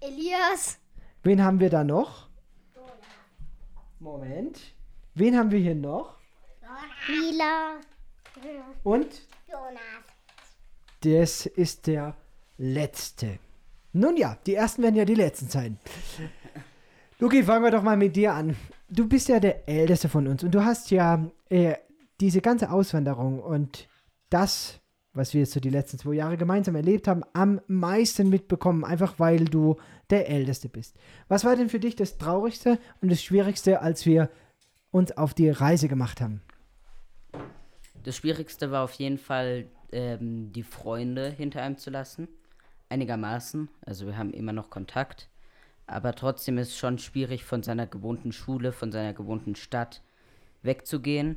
Elias. Wen haben wir da noch? Moment. Wen haben wir hier noch? Mila. Und Jonas. das ist der letzte. Nun ja, die ersten werden ja die letzten sein. Luki, fangen wir doch mal mit dir an. Du bist ja der Älteste von uns und du hast ja äh, diese ganze Auswanderung und das, was wir jetzt so die letzten zwei Jahre gemeinsam erlebt haben, am meisten mitbekommen, einfach weil du der Älteste bist. Was war denn für dich das Traurigste und das Schwierigste, als wir uns auf die Reise gemacht haben? Das Schwierigste war auf jeden Fall, ähm, die Freunde hinter einem zu lassen. Einigermaßen. Also wir haben immer noch Kontakt. Aber trotzdem ist es schon schwierig, von seiner gewohnten Schule, von seiner gewohnten Stadt wegzugehen.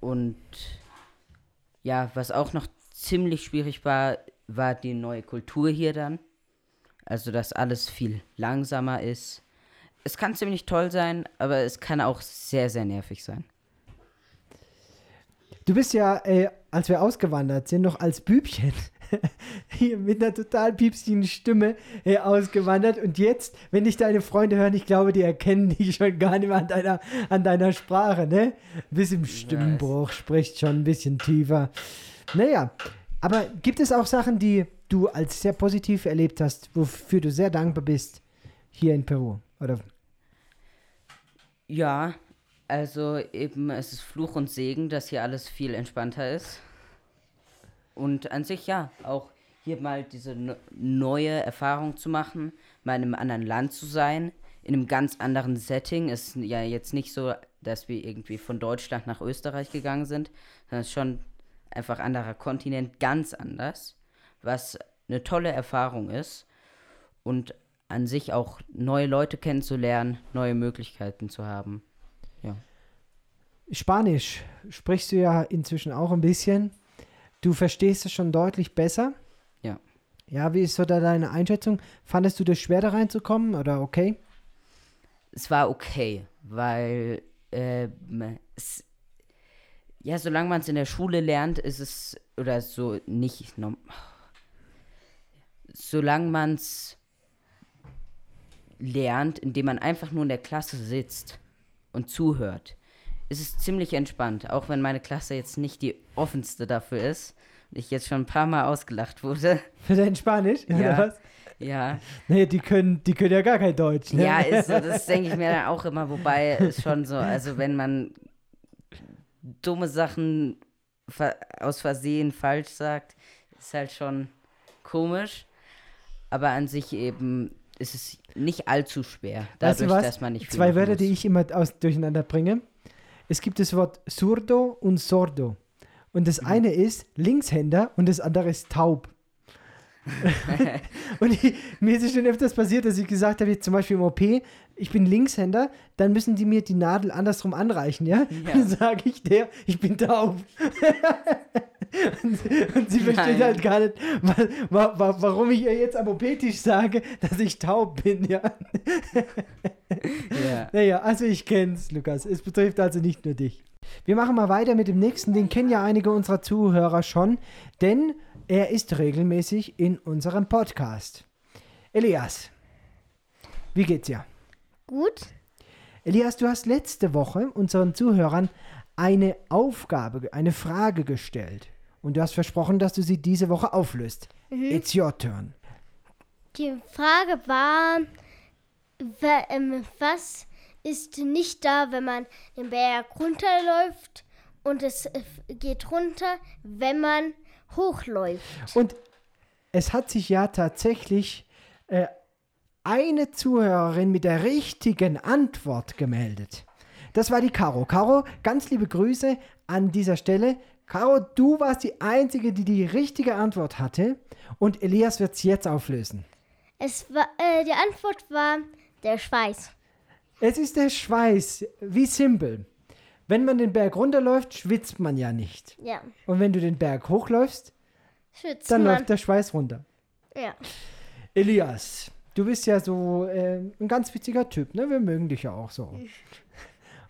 Und ja, was auch noch ziemlich schwierig war, war die neue Kultur hier dann. Also, dass alles viel langsamer ist. Es kann ziemlich toll sein, aber es kann auch sehr, sehr nervig sein. Du bist ja, äh, als wir ausgewandert sind, noch als Bübchen hier mit einer total piepsigen Stimme äh, ausgewandert. Und jetzt, wenn dich deine Freunde hören, ich glaube, die erkennen dich schon gar nicht mehr an deiner, an deiner Sprache, ne? Bis im Stimmbruch, spricht schon ein bisschen tiefer. Naja, aber gibt es auch Sachen, die du als sehr positiv erlebt hast, wofür du sehr dankbar bist hier in Peru? Oder Ja, also eben, es ist Fluch und Segen, dass hier alles viel entspannter ist. Und an sich ja, auch hier mal diese ne- neue Erfahrung zu machen, mal in einem anderen Land zu sein, in einem ganz anderen Setting. Ist ja jetzt nicht so, dass wir irgendwie von Deutschland nach Österreich gegangen sind, sondern es ist schon einfach anderer Kontinent, ganz anders, was eine tolle Erfahrung ist. Und an sich auch neue Leute kennenzulernen, neue Möglichkeiten zu haben. Spanisch sprichst du ja inzwischen auch ein bisschen. Du verstehst es schon deutlich besser. Ja. Ja, wie ist so da deine Einschätzung? Fandest du das schwer da reinzukommen oder okay? es war okay, weil ähm, es, ja, solange man es in der Schule lernt, ist es oder so nicht solange man es lernt, indem man einfach nur in der Klasse sitzt und zuhört, ist es ziemlich entspannt, auch wenn meine Klasse jetzt nicht die offenste dafür ist und ich jetzt schon ein paar Mal ausgelacht wurde. Für dein Spanisch? Ja. Oder was? Ja. Nee, die können, die können ja gar kein Deutsch. Ne? Ja, ist so, das denke ich mir dann auch immer, wobei es schon so, also wenn man dumme Sachen aus Versehen falsch sagt, ist halt schon komisch. Aber an sich eben ist es nicht allzu schwer, Weißt dadurch, du was? dass man nicht Zwei Wörter, muss. die ich immer aus, durcheinander bringe. Es gibt das Wort surdo und sordo. Und Mhm. das eine ist Linkshänder und das andere ist taub. und ich, mir ist es schon öfters passiert, dass ich gesagt habe, jetzt zum Beispiel im OP, ich bin Linkshänder, dann müssen die mir die Nadel andersrum anreichen, ja? Ja. Dann sage ich der, ich bin taub. und, und sie versteht Nein. halt gar nicht, wa wa wa warum ich ihr jetzt am OP-Tisch sage, dass ich taub bin, ja? Ja. Naja, also ich kenn's, Lukas. Es betrifft also nicht nur dich. Wir machen mal weiter mit dem nächsten. Den kennen ja einige unserer Zuhörer schon, denn er ist regelmäßig in unserem Podcast. Elias, wie geht's dir? Gut. Elias, du hast letzte Woche unseren Zuhörern eine Aufgabe, eine Frage gestellt. Und du hast versprochen, dass du sie diese Woche auflöst. It's your turn. Die Frage war, wa- ähm, was ist nicht da, wenn man den Berg runterläuft und es äh, geht runter, wenn man hochläuft. Und es hat sich ja tatsächlich äh, eine Zuhörerin mit der richtigen Antwort gemeldet. Das war die Caro. Caro, ganz liebe Grüße an dieser Stelle. Caro, du warst die Einzige, die die richtige Antwort hatte. Und Elias wird es jetzt auflösen. Es war, äh, die Antwort war der Schweiß. Es ist der Schweiß. Wie simpel. Wenn man den Berg runterläuft, schwitzt man ja nicht. Ja, Und wenn du den Berg hochläufst, schwitzt dann man. läuft der Schweiß runter. Ja. Elias, du bist ja so äh, ein ganz witziger Typ, ne? Wir mögen dich ja auch so.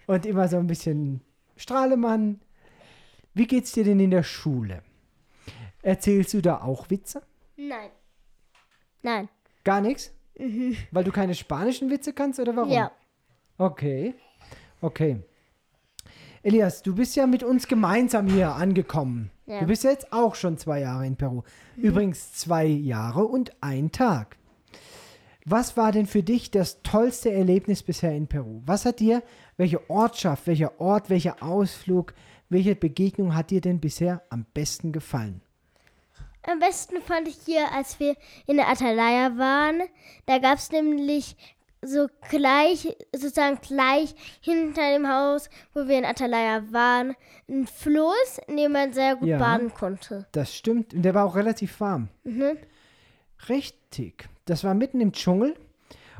Und immer so ein bisschen Strahlemann. Wie geht's dir denn in der Schule? Erzählst du da auch Witze? Nein. Nein. Gar nichts? Weil du keine spanischen Witze kannst oder warum? Ja. Okay. Okay. Elias, du bist ja mit uns gemeinsam hier angekommen. Ja. Du bist ja jetzt auch schon zwei Jahre in Peru. Übrigens zwei Jahre und ein Tag. Was war denn für dich das tollste Erlebnis bisher in Peru? Was hat dir, welche Ortschaft, welcher Ort, welcher Ausflug, welche Begegnung hat dir denn bisher am besten gefallen? Am besten fand ich hier, als wir in der Atalaya waren. Da gab es nämlich so gleich, sozusagen gleich hinter dem Haus, wo wir in Atalaya waren, einen Fluss, in dem man sehr gut Ja. baden konnte. Das stimmt. Und der war auch relativ warm. Mhm. Richtig. Das war mitten im Dschungel.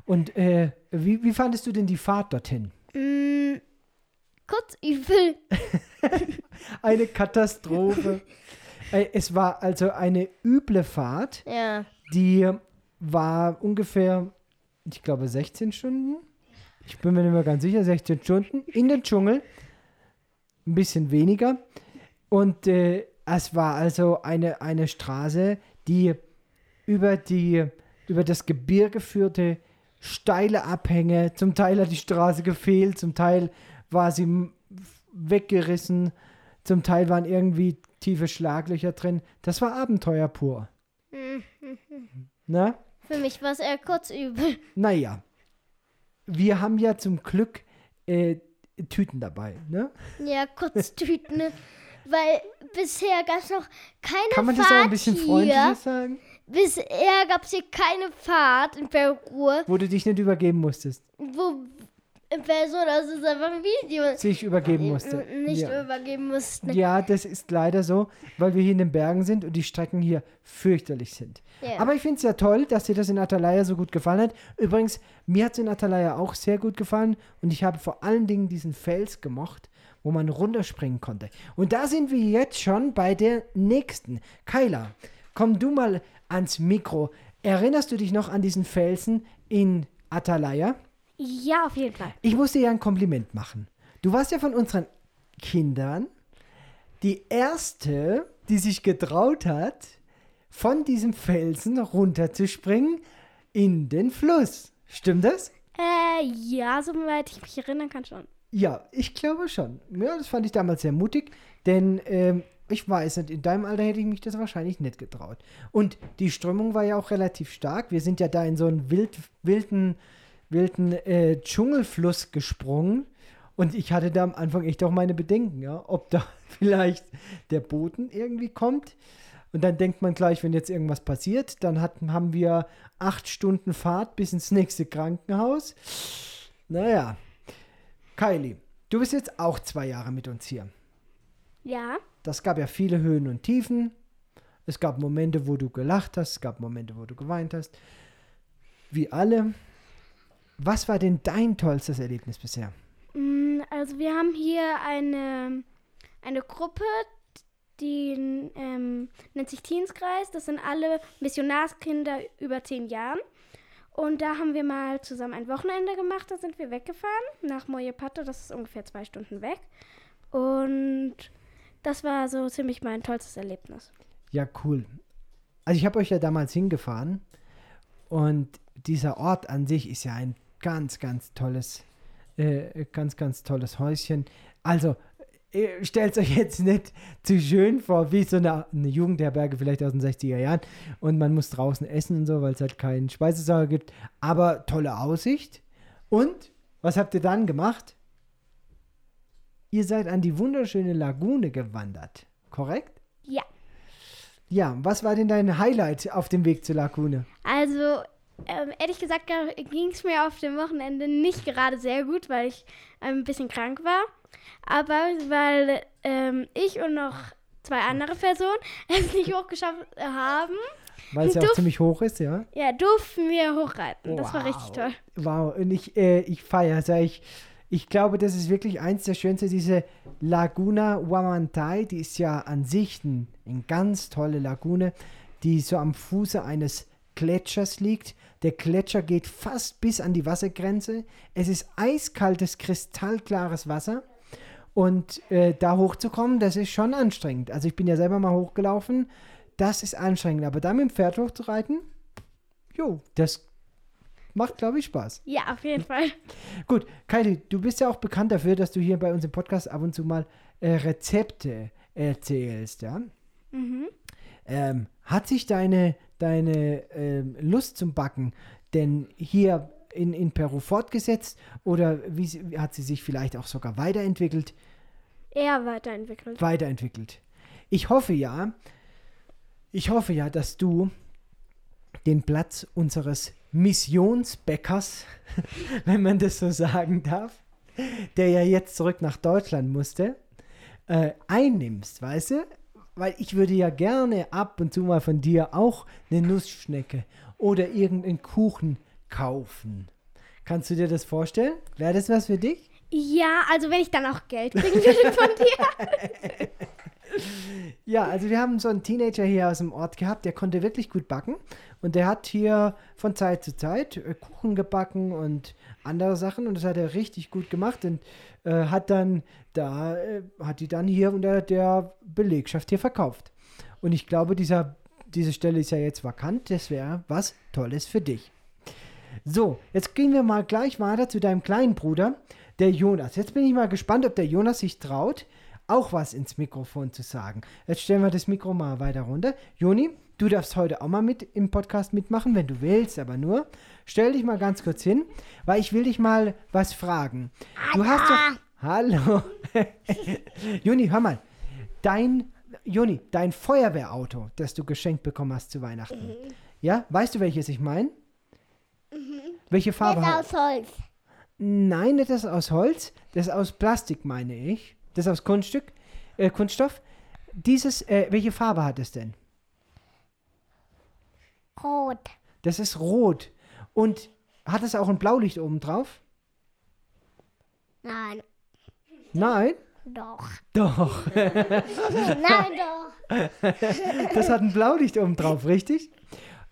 Und äh, wie, wie fandest du denn die Fahrt dorthin? Mm, kurz übel. Eine Katastrophe. Es war also eine üble Fahrt, Ja. die war ungefähr, ich glaube, 16 Stunden. Ich bin mir nicht mehr ganz sicher, 16 Stunden in den Dschungel. Ein bisschen weniger. Und äh, es war also eine, eine Straße, die über, die über das Gebirge führte, steile Abhänge. Zum Teil hat die Straße gefehlt, zum Teil war sie weggerissen, zum Teil waren irgendwie tiefe Schlaglöcher drin. Das war Abenteuer pur. Na? Für mich war es eher kurz übel. Naja. Wir haben ja zum Glück äh, Tüten dabei, ne? Ja, Kurztüten. ne? Weil bisher gab es noch keine Kann man Fahrt das auch ein bisschen freundlicher sagen? Bisher gab es hier keine Fahrt in Peru, Wo du dich nicht übergeben musstest. wo in Person, also es ist einfach ein Video, Sich übergeben musste. nicht ja. übergeben mussten. ja, das ist leider so, weil wir hier in den Bergen sind und die Strecken hier fürchterlich sind. Ja. Aber ich finde es ja toll, dass dir das in Atalaya so gut gefallen hat. Übrigens, mir hat es in Atalaya auch sehr gut gefallen und ich habe vor allen Dingen diesen Fels gemocht, wo man runterspringen konnte. Und da sind wir jetzt schon bei der nächsten. Kyla, komm du mal ans Mikro. Erinnerst du dich noch an diesen Felsen in Atalaya? Ja, auf jeden Fall. Ich muss dir ja ein Kompliment machen. Du warst ja von unseren Kindern die erste, die sich getraut hat, von diesem Felsen runterzuspringen in den Fluss. Stimmt das? Äh, ja, soweit ich mich erinnern kann schon. Ja, ich glaube schon. Ja, das fand ich damals sehr mutig, denn ähm, ich weiß nicht, in deinem Alter hätte ich mich das wahrscheinlich nicht getraut. Und die Strömung war ja auch relativ stark. Wir sind ja da in so einen wild, wilden, wilden äh, Dschungelfluss gesprungen. Und ich hatte da am Anfang echt auch meine Bedenken, ja, ob da vielleicht der Boden irgendwie kommt. Und dann denkt man gleich, wenn jetzt irgendwas passiert, dann hat, haben wir acht Stunden Fahrt bis ins nächste Krankenhaus. Naja, Kylie, du bist jetzt auch zwei Jahre mit uns hier. Ja. Das gab ja viele Höhen und Tiefen. Es gab Momente, wo du gelacht hast, es gab Momente, wo du geweint hast. Wie alle. Was war denn dein tollstes Erlebnis bisher? Mm, Also wir haben hier eine, eine Gruppe, die ähm, nennt sich Teenskreis. Das sind alle Missionarskinder über zehn Jahren. Und da haben wir mal zusammen ein Wochenende gemacht. Da sind wir weggefahren nach Moyepato. Das ist ungefähr zwei Stunden weg. Und das war so ziemlich mein tollstes Erlebnis. Ja, cool. Also ich habe euch ja damals hingefahren und dieser Ort an sich ist ja ein ganz, ganz tolles, äh, ganz, ganz tolles Häuschen. Also äh, stellt euch jetzt nicht zu schön vor, wie so eine, eine Jugendherberge vielleicht aus den 60er Jahren und man muss draußen essen und so, weil es halt keinen Speisesaal gibt. Aber tolle Aussicht. Und was habt ihr dann gemacht? Ihr seid an die wunderschöne Lagune gewandert, korrekt? Ja. Ja, was war denn dein Highlight auf dem Weg zur Lagune? Also, ähm, ehrlich gesagt, ging es mir auf dem Wochenende nicht gerade sehr gut, weil ich ein bisschen krank war. Aber weil ähm, ich und noch zwei andere Personen es nicht hochgeschafft haben, Weil es ja auch ziemlich hoch ist, ja? ja, durften wir hochreiten. Das war richtig Wow. toll. Wow, und ich, äh, ich feiere es. Ich, ich glaube, das ist wirklich eins der schönsten, diese Laguna Huamantai, die ist ja an sich ein, eine ganz tolle Lagune, die so am Fuße eines Gletschers liegt. Der Gletscher geht fast bis an die Wassergrenze. Es ist eiskaltes, kristallklares Wasser. Und äh, da hochzukommen, das ist schon anstrengend. Also ich bin ja selber mal hochgelaufen. Das ist anstrengend. Aber da mit dem Pferd hochzureiten, jo, das macht, glaube ich, Spaß. Ja, auf jeden Fall. Gut, Kylie, du bist ja auch bekannt dafür, dass du hier bei uns im Podcast ab und zu mal äh, Rezepte erzählst, ja? Ähm, hat sich deine, deine ähm, Lust zum Backen denn hier in, in Peru fortgesetzt oder wie, sie- hat sie sich vielleicht auch sogar weiterentwickelt? Eher weiterentwickelt. weiterentwickelt. Ich hoffe ja, ich hoffe ja, dass du den Platz unseres Missionsbäckers, wenn man das so sagen darf, der ja jetzt zurück nach Deutschland musste, äh, einnimmst, weißt du? Weil ich würde ja gerne ab und zu mal von dir auch eine Nussschnecke oder irgendeinen Kuchen kaufen. Kannst du dir das vorstellen? Wäre das was für dich? Ja, also wenn ich dann auch Geld kriegen würde von dir. Ja, also wir haben so einen Teenager hier aus dem Ort gehabt, der konnte wirklich gut backen. Und der hat hier von Zeit zu Zeit äh, Kuchen gebacken und andere Sachen. Und das hat er richtig gut gemacht und äh, hat dann da, äh, hat die dann hier unter der Belegschaft hier verkauft. Und ich glaube, dieser, diese Stelle ist ja jetzt vakant. Das wäre was Tolles für dich. So, jetzt gehen wir mal gleich weiter zu deinem kleinen Bruder, der Jonas. Jetzt bin ich mal gespannt, ob der Jonas sich traut, auch was ins Mikrofon zu sagen. Jetzt stellen wir das Mikro mal weiter runter. Joni, du darfst heute auch mal mit im Podcast mitmachen, wenn du willst, aber nur. Stell dich mal ganz kurz hin, weil ich will dich mal was fragen. Du hast doch. Hallo. Joni, hör mal. Dein, Joni, dein Feuerwehrauto, das du geschenkt bekommen hast zu Weihnachten. Ja, weißt du, welches ich meine? Welche Farbe Das aus Holz. Nein, nicht das aus Holz, das aus Plastik, meine ich. Das aus Kunststück, äh, Kunststoff. Dieses, äh, welche Farbe hat es denn? Rot. Das ist rot. Und hat es auch ein Blaulicht oben drauf? Nein. Nein? Doch. Doch. Nein, doch. Das hat ein Blaulicht oben drauf, richtig?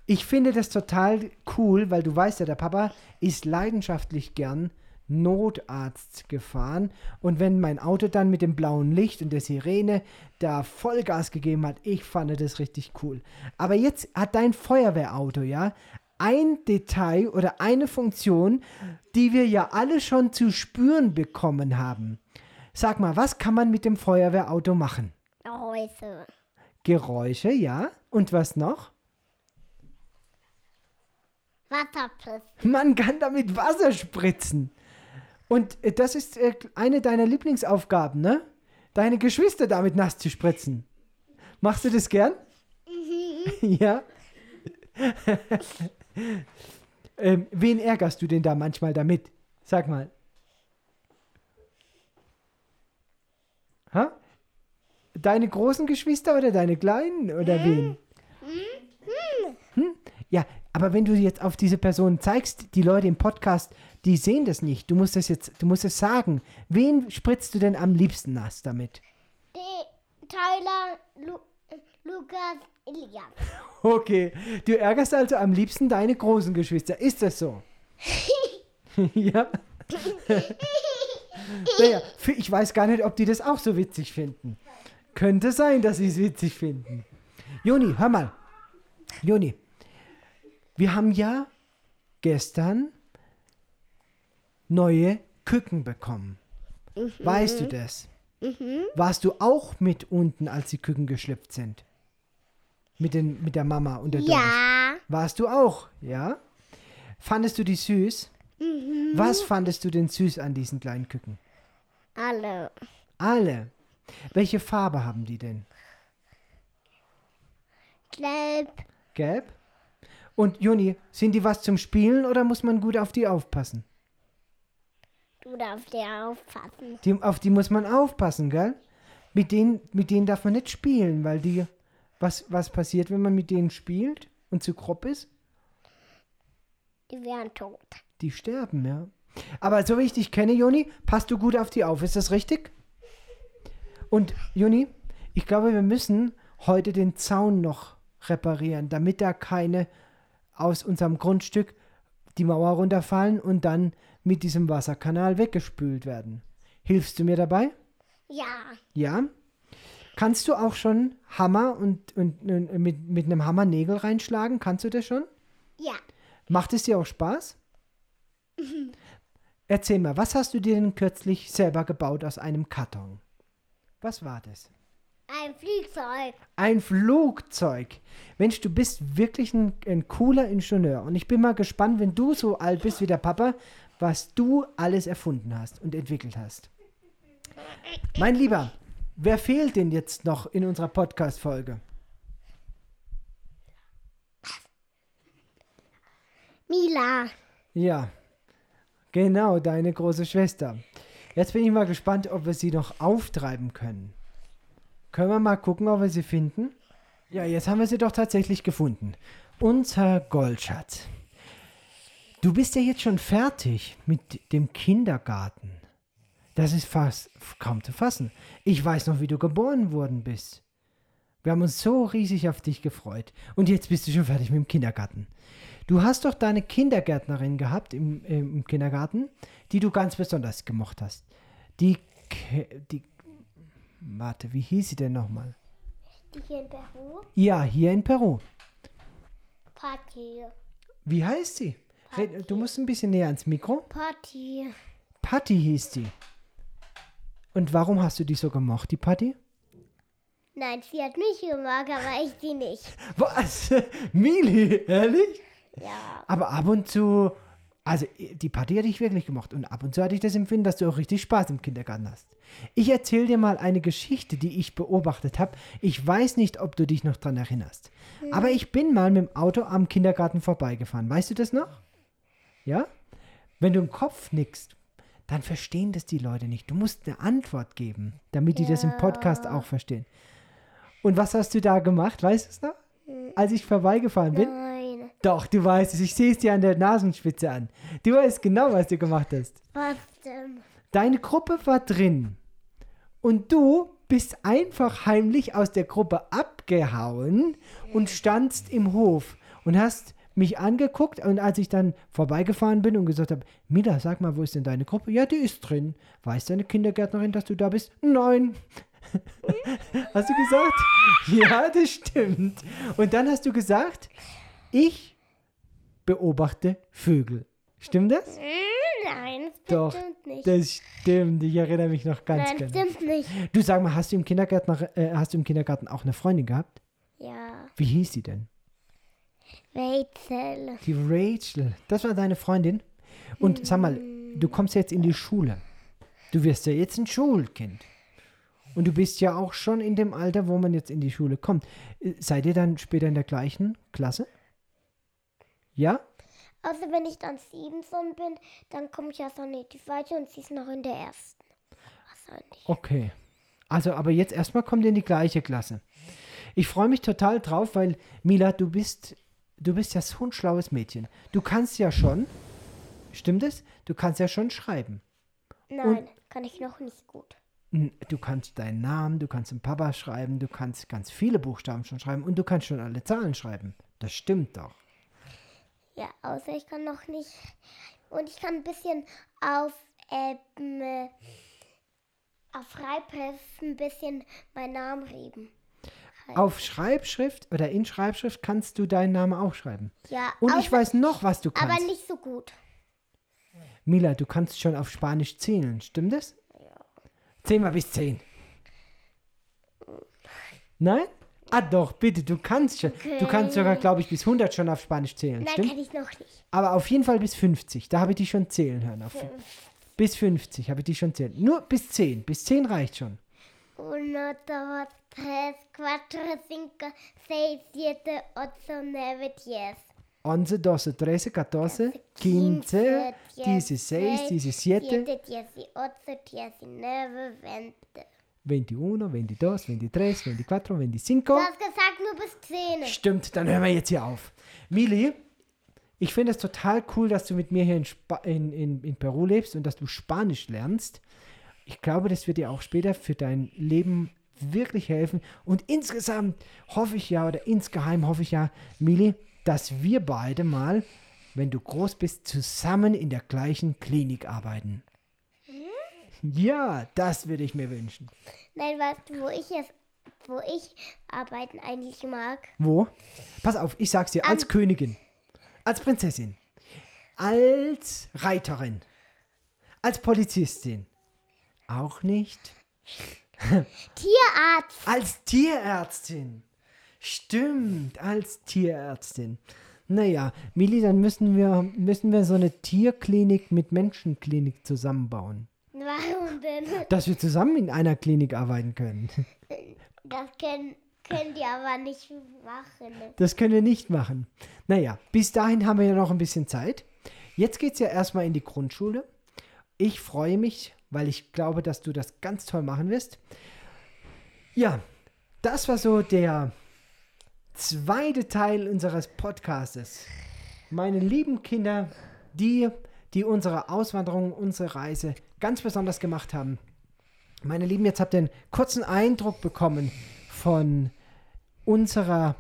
Ich finde das total cool, weil du weißt ja, der Papa ist leidenschaftlich gern Notarzt gefahren. Und wenn mein Auto dann mit dem blauen Licht und der Sirene da Vollgas gegeben hat, ich fand das richtig cool. Aber jetzt hat dein Feuerwehrauto, ja, ein Detail oder eine Funktion, die wir ja alle schon zu spüren bekommen haben. Sag mal, was kann man mit dem Feuerwehrauto machen? Häuser. Geräusche, ja. Und was noch? Wasserplatz. Man kann damit Wasser spritzen. Und äh, das ist äh, eine deiner Lieblingsaufgaben, ne? Deine Geschwister damit nass zu spritzen. Machst du das gern? ja. ähm, wen ärgerst du denn da manchmal damit? Sag mal. Ha? Deine großen Geschwister oder deine kleinen oder wen? Hm? Ja, aber wenn du jetzt auf diese Person zeigst, die Leute im Podcast, die sehen das nicht. Du musst das jetzt, du musst es sagen. Wen spritzt du denn am liebsten nass damit? Die Tyler, Lu Lukas, Elias. Okay, du ärgerst also am liebsten deine großen Geschwister. Ist das so? ja. naja, ich weiß gar nicht, ob die das auch so witzig finden. Könnte sein, dass sie es witzig finden. Joni, hör mal. Joni, wir haben ja gestern neue Küken bekommen. Weißt du das? Warst du auch mit unten, als die Küken geschlüpft sind? Mit, den, mit der Mama und der Doris? Ja. Warst du auch, ja? Fandest du die süß? Was fandest du denn süß an diesen kleinen Küken? Alle. Alle. Welche Farbe haben die denn? Gelb. Gelb? Und Juni, sind die was zum Spielen oder muss man gut auf die aufpassen? Du darfst dir aufpassen. Die, auf die muss man aufpassen, gell? Mit denen, mit denen darf man nicht spielen, weil die. Was, was passiert, wenn man mit denen spielt und zu grob ist? Die wären tot. Die sterben, ja. Aber so wie ich dich kenne, Joni, passt du gut auf die auf. Ist das richtig? Und Joni, ich glaube, wir müssen heute den Zaun noch reparieren, damit da keine aus unserem Grundstück die Mauer runterfallen und dann mit diesem Wasserkanal weggespült werden. Hilfst du mir dabei? Ja. Ja. Kannst du auch schon Hammer und, und, und mit, mit einem Hammer Nägel reinschlagen? Kannst du das schon? Ja. Macht es dir auch Spaß? Erzähl mal, was hast du dir denn kürzlich selber gebaut aus einem Karton? Was war das? Ein Flugzeug. Ein Flugzeug. Mensch, du bist wirklich ein, ein cooler Ingenieur. Und ich bin mal gespannt, wenn du so alt bist wie der Papa, was du alles erfunden hast und entwickelt hast. Mein Lieber, wer fehlt denn jetzt noch in unserer Podcast-Folge? Mila. Ja, genau, deine große Schwester. Jetzt bin ich mal gespannt, ob wir sie noch auftreiben können. Können wir mal gucken, ob wir sie finden? Ja, jetzt haben wir sie doch tatsächlich gefunden. Unser Goldschatz. Du bist ja jetzt schon fertig mit dem Kindergarten. Das ist fast kaum zu fassen. Ich weiß noch, wie du geboren worden bist. Wir haben uns so riesig auf dich gefreut. Und jetzt bist du schon fertig mit dem Kindergarten. Du hast doch deine Kindergärtnerin gehabt im, im Kindergarten, die du ganz besonders gemocht hast. Die, die, warte, wie hieß sie denn nochmal? Die hier in Peru. Ja, hier in Peru. Party. Wie heißt sie? Red, du musst ein bisschen näher ans Mikro. Party. Patty hieß die. Und warum hast du die so gemocht, die Patty? Nein, sie hat mich gemacht, aber ich sie nicht. Was? Mili, ehrlich? Ja. Aber ab und zu, also die Patty hatte ich wirklich gemocht. Und ab und zu hatte ich das Empfinden, dass du auch richtig Spaß im Kindergarten hast. Ich erzähle dir mal eine Geschichte, die ich beobachtet habe. Ich weiß nicht, ob du dich noch dran erinnerst. Aber ich bin mal mit dem Auto am Kindergarten vorbeigefahren. Weißt du das noch? Ja? Wenn du im Kopf nickst, dann verstehen das die Leute nicht. Du musst eine Antwort geben, damit die das im Podcast auch verstehen. Und was hast du da gemacht? Weißt du es noch? Als ich vorbeigefahren bin? Nein. Doch, du weißt es. Ich sehe es dir an der Nasenspitze an. Du weißt genau, was du gemacht hast. Was denn? Deine Gruppe war drin. Und du bist einfach heimlich aus der Gruppe abgehauen und standst im Hof und hast mich angeguckt. Und als ich dann vorbeigefahren bin und gesagt habe, Mila, sag mal, wo ist denn deine Gruppe? Ja, die ist drin. Weiß deine Kindergärtnerin, dass du da bist? Nein. hast du gesagt? Ja, das stimmt. Und dann hast du gesagt, ich beobachte Vögel. Stimmt das? Hm, Nein, das Doch, stimmt nicht. das stimmt. Ich erinnere mich noch ganz Nein, genau. stimmt nicht. Du sag mal, hast du im Kindergarten, äh, hast du im Kindergarten auch eine Freundin gehabt? Ja. Wie hieß sie denn? Rachel. Die Rachel. Das war deine Freundin. Und sag mal, du kommst jetzt in die Schule. Du wirst ja jetzt ein Schulkind. Und du bist ja auch schon in dem Alter, wo man jetzt in die Schule kommt. Äh, Seid ihr dann später in der gleichen Klasse? Ja? Außer wenn ich dann Stevenson bin, dann komme ich noch in die zweite und sie ist noch in der ersten. Wahrscheinlich. Okay. Also, aber jetzt erstmal kommt ihr in die gleiche Klasse. Ich freue mich total drauf, weil Mila, du bist, du bist ja so ein schlaues Mädchen. Du kannst ja schon, stimmt es? Du kannst ja schon schreiben. Nein, kann ich noch nicht gut. Du kannst deinen Namen, du kannst den Papa schreiben, du kannst ganz viele Buchstaben schon schreiben und du kannst schon alle Zahlen schreiben. Das stimmt doch. Ja, außer ich kann noch nicht. Und ich kann ein bisschen auf, ähm, äh, auf Schreibheft ein bisschen meinen Namen reden. Auf Schreibschrift oder in Schreibschrift kannst du deinen Namen auch schreiben. Ja, Und ich weiß noch, was du kannst. aber nicht so gut. Mila, du kannst schon auf Spanisch zählen, stimmt es? Zähl mal bis zehn. Nein? Ah doch, bitte, du kannst schon. Du kannst sogar, glaube ich, bis 100 schon auf Spanisch zählen, Nein, stimmt? kann ich noch nicht. Aber auf jeden Fall bis 50. Da habe ich dich schon zählen hören. Auf, bis 50 habe ich dich schon zählen. Nur bis 10. Bis 10 reicht schon. Uno, dos, tres, cuatro, cinco, seis, siete, ocho, nueve, diez. 11, 12, 13, 14, 15, 16, 17, 18, 19, 20. 21, 22, 23, 24, 25. Du hast gesagt nur bis 10. Stimmt, dann hören wir jetzt hier auf. Mili, ich finde es total cool, dass du mit mir hier in, in, in, in Peru lebst und dass du Spanisch lernst. Ich glaube, das wird dir auch später für dein Leben wirklich helfen. Und insgesamt hoffe ich ja, oder insgeheim hoffe ich ja, Mili, dass wir beide mal, wenn du groß bist, zusammen in der gleichen Klinik arbeiten. Ja, das würde ich mir wünschen. Nein, weißt du, wo ich jetzt, wo ich arbeiten eigentlich mag? Wo? Pass auf, ich sag's dir, als Königin, als Prinzessin. Als Reiterin? Als Polizistin? Auch nicht. Tierarzt. Als Tierärztin. Stimmt, als Tierärztin. Naja, Mili, dann müssen wir, müssen wir so eine Tierklinik mit Menschenklinik zusammenbauen. Warum denn? Dass wir zusammen in einer Klinik arbeiten können. Das können, können die aber nicht machen. Das können wir nicht machen. Naja, bis dahin haben wir ja noch ein bisschen Zeit. Jetzt geht es ja erstmal in die Grundschule. Ich freue mich, weil ich glaube, dass du das ganz toll machen wirst. Ja, das war so der zweite Teil unseres Podcastes. Meine lieben Kinder, die, die unsere Auswanderung, unsere Reise ganz besonders gemacht haben. Meine Lieben, jetzt habt ihr einen kurzen Eindruck bekommen von unserer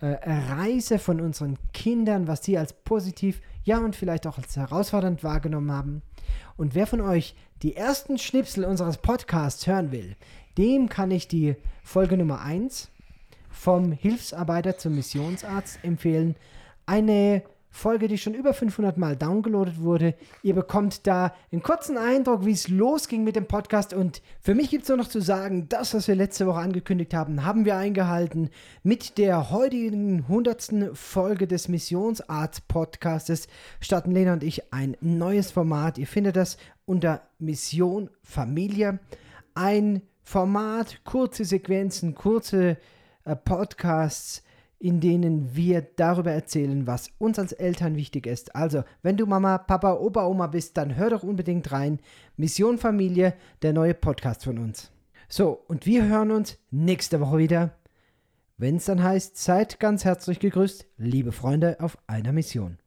äh, Reise, von unseren Kindern, was sie als positiv, ja und vielleicht auch als herausfordernd wahrgenommen haben. Und wer von euch die ersten Schnipsel unseres Podcasts hören will, dem kann ich die Folge Nummer 1 vom Hilfsarbeiter zum Missionsarzt empfehlen. Eine Folge, die schon über 500 Mal downgeloadet wurde. Ihr bekommt da einen kurzen Eindruck, wie es losging mit dem Podcast. Und für mich gibt es nur noch zu sagen, das, was wir letzte Woche angekündigt haben, haben wir eingehalten. Mit der heutigen 100. Folge des Missionsarzt-Podcastes starten Lena und ich ein neues Format. Ihr findet das unter Mission Familie. Ein Format, kurze Sequenzen, kurze äh, Podcasts, in denen wir darüber erzählen, was uns als Eltern wichtig ist. Also, wenn du Mama, Papa, Opa, Oma bist, dann hör doch unbedingt rein. Mission Familie, der neue Podcast von uns. So, und wir hören uns nächste Woche wieder, wenn es dann heißt, seid ganz herzlich gegrüßt, liebe Freunde auf einer Mission.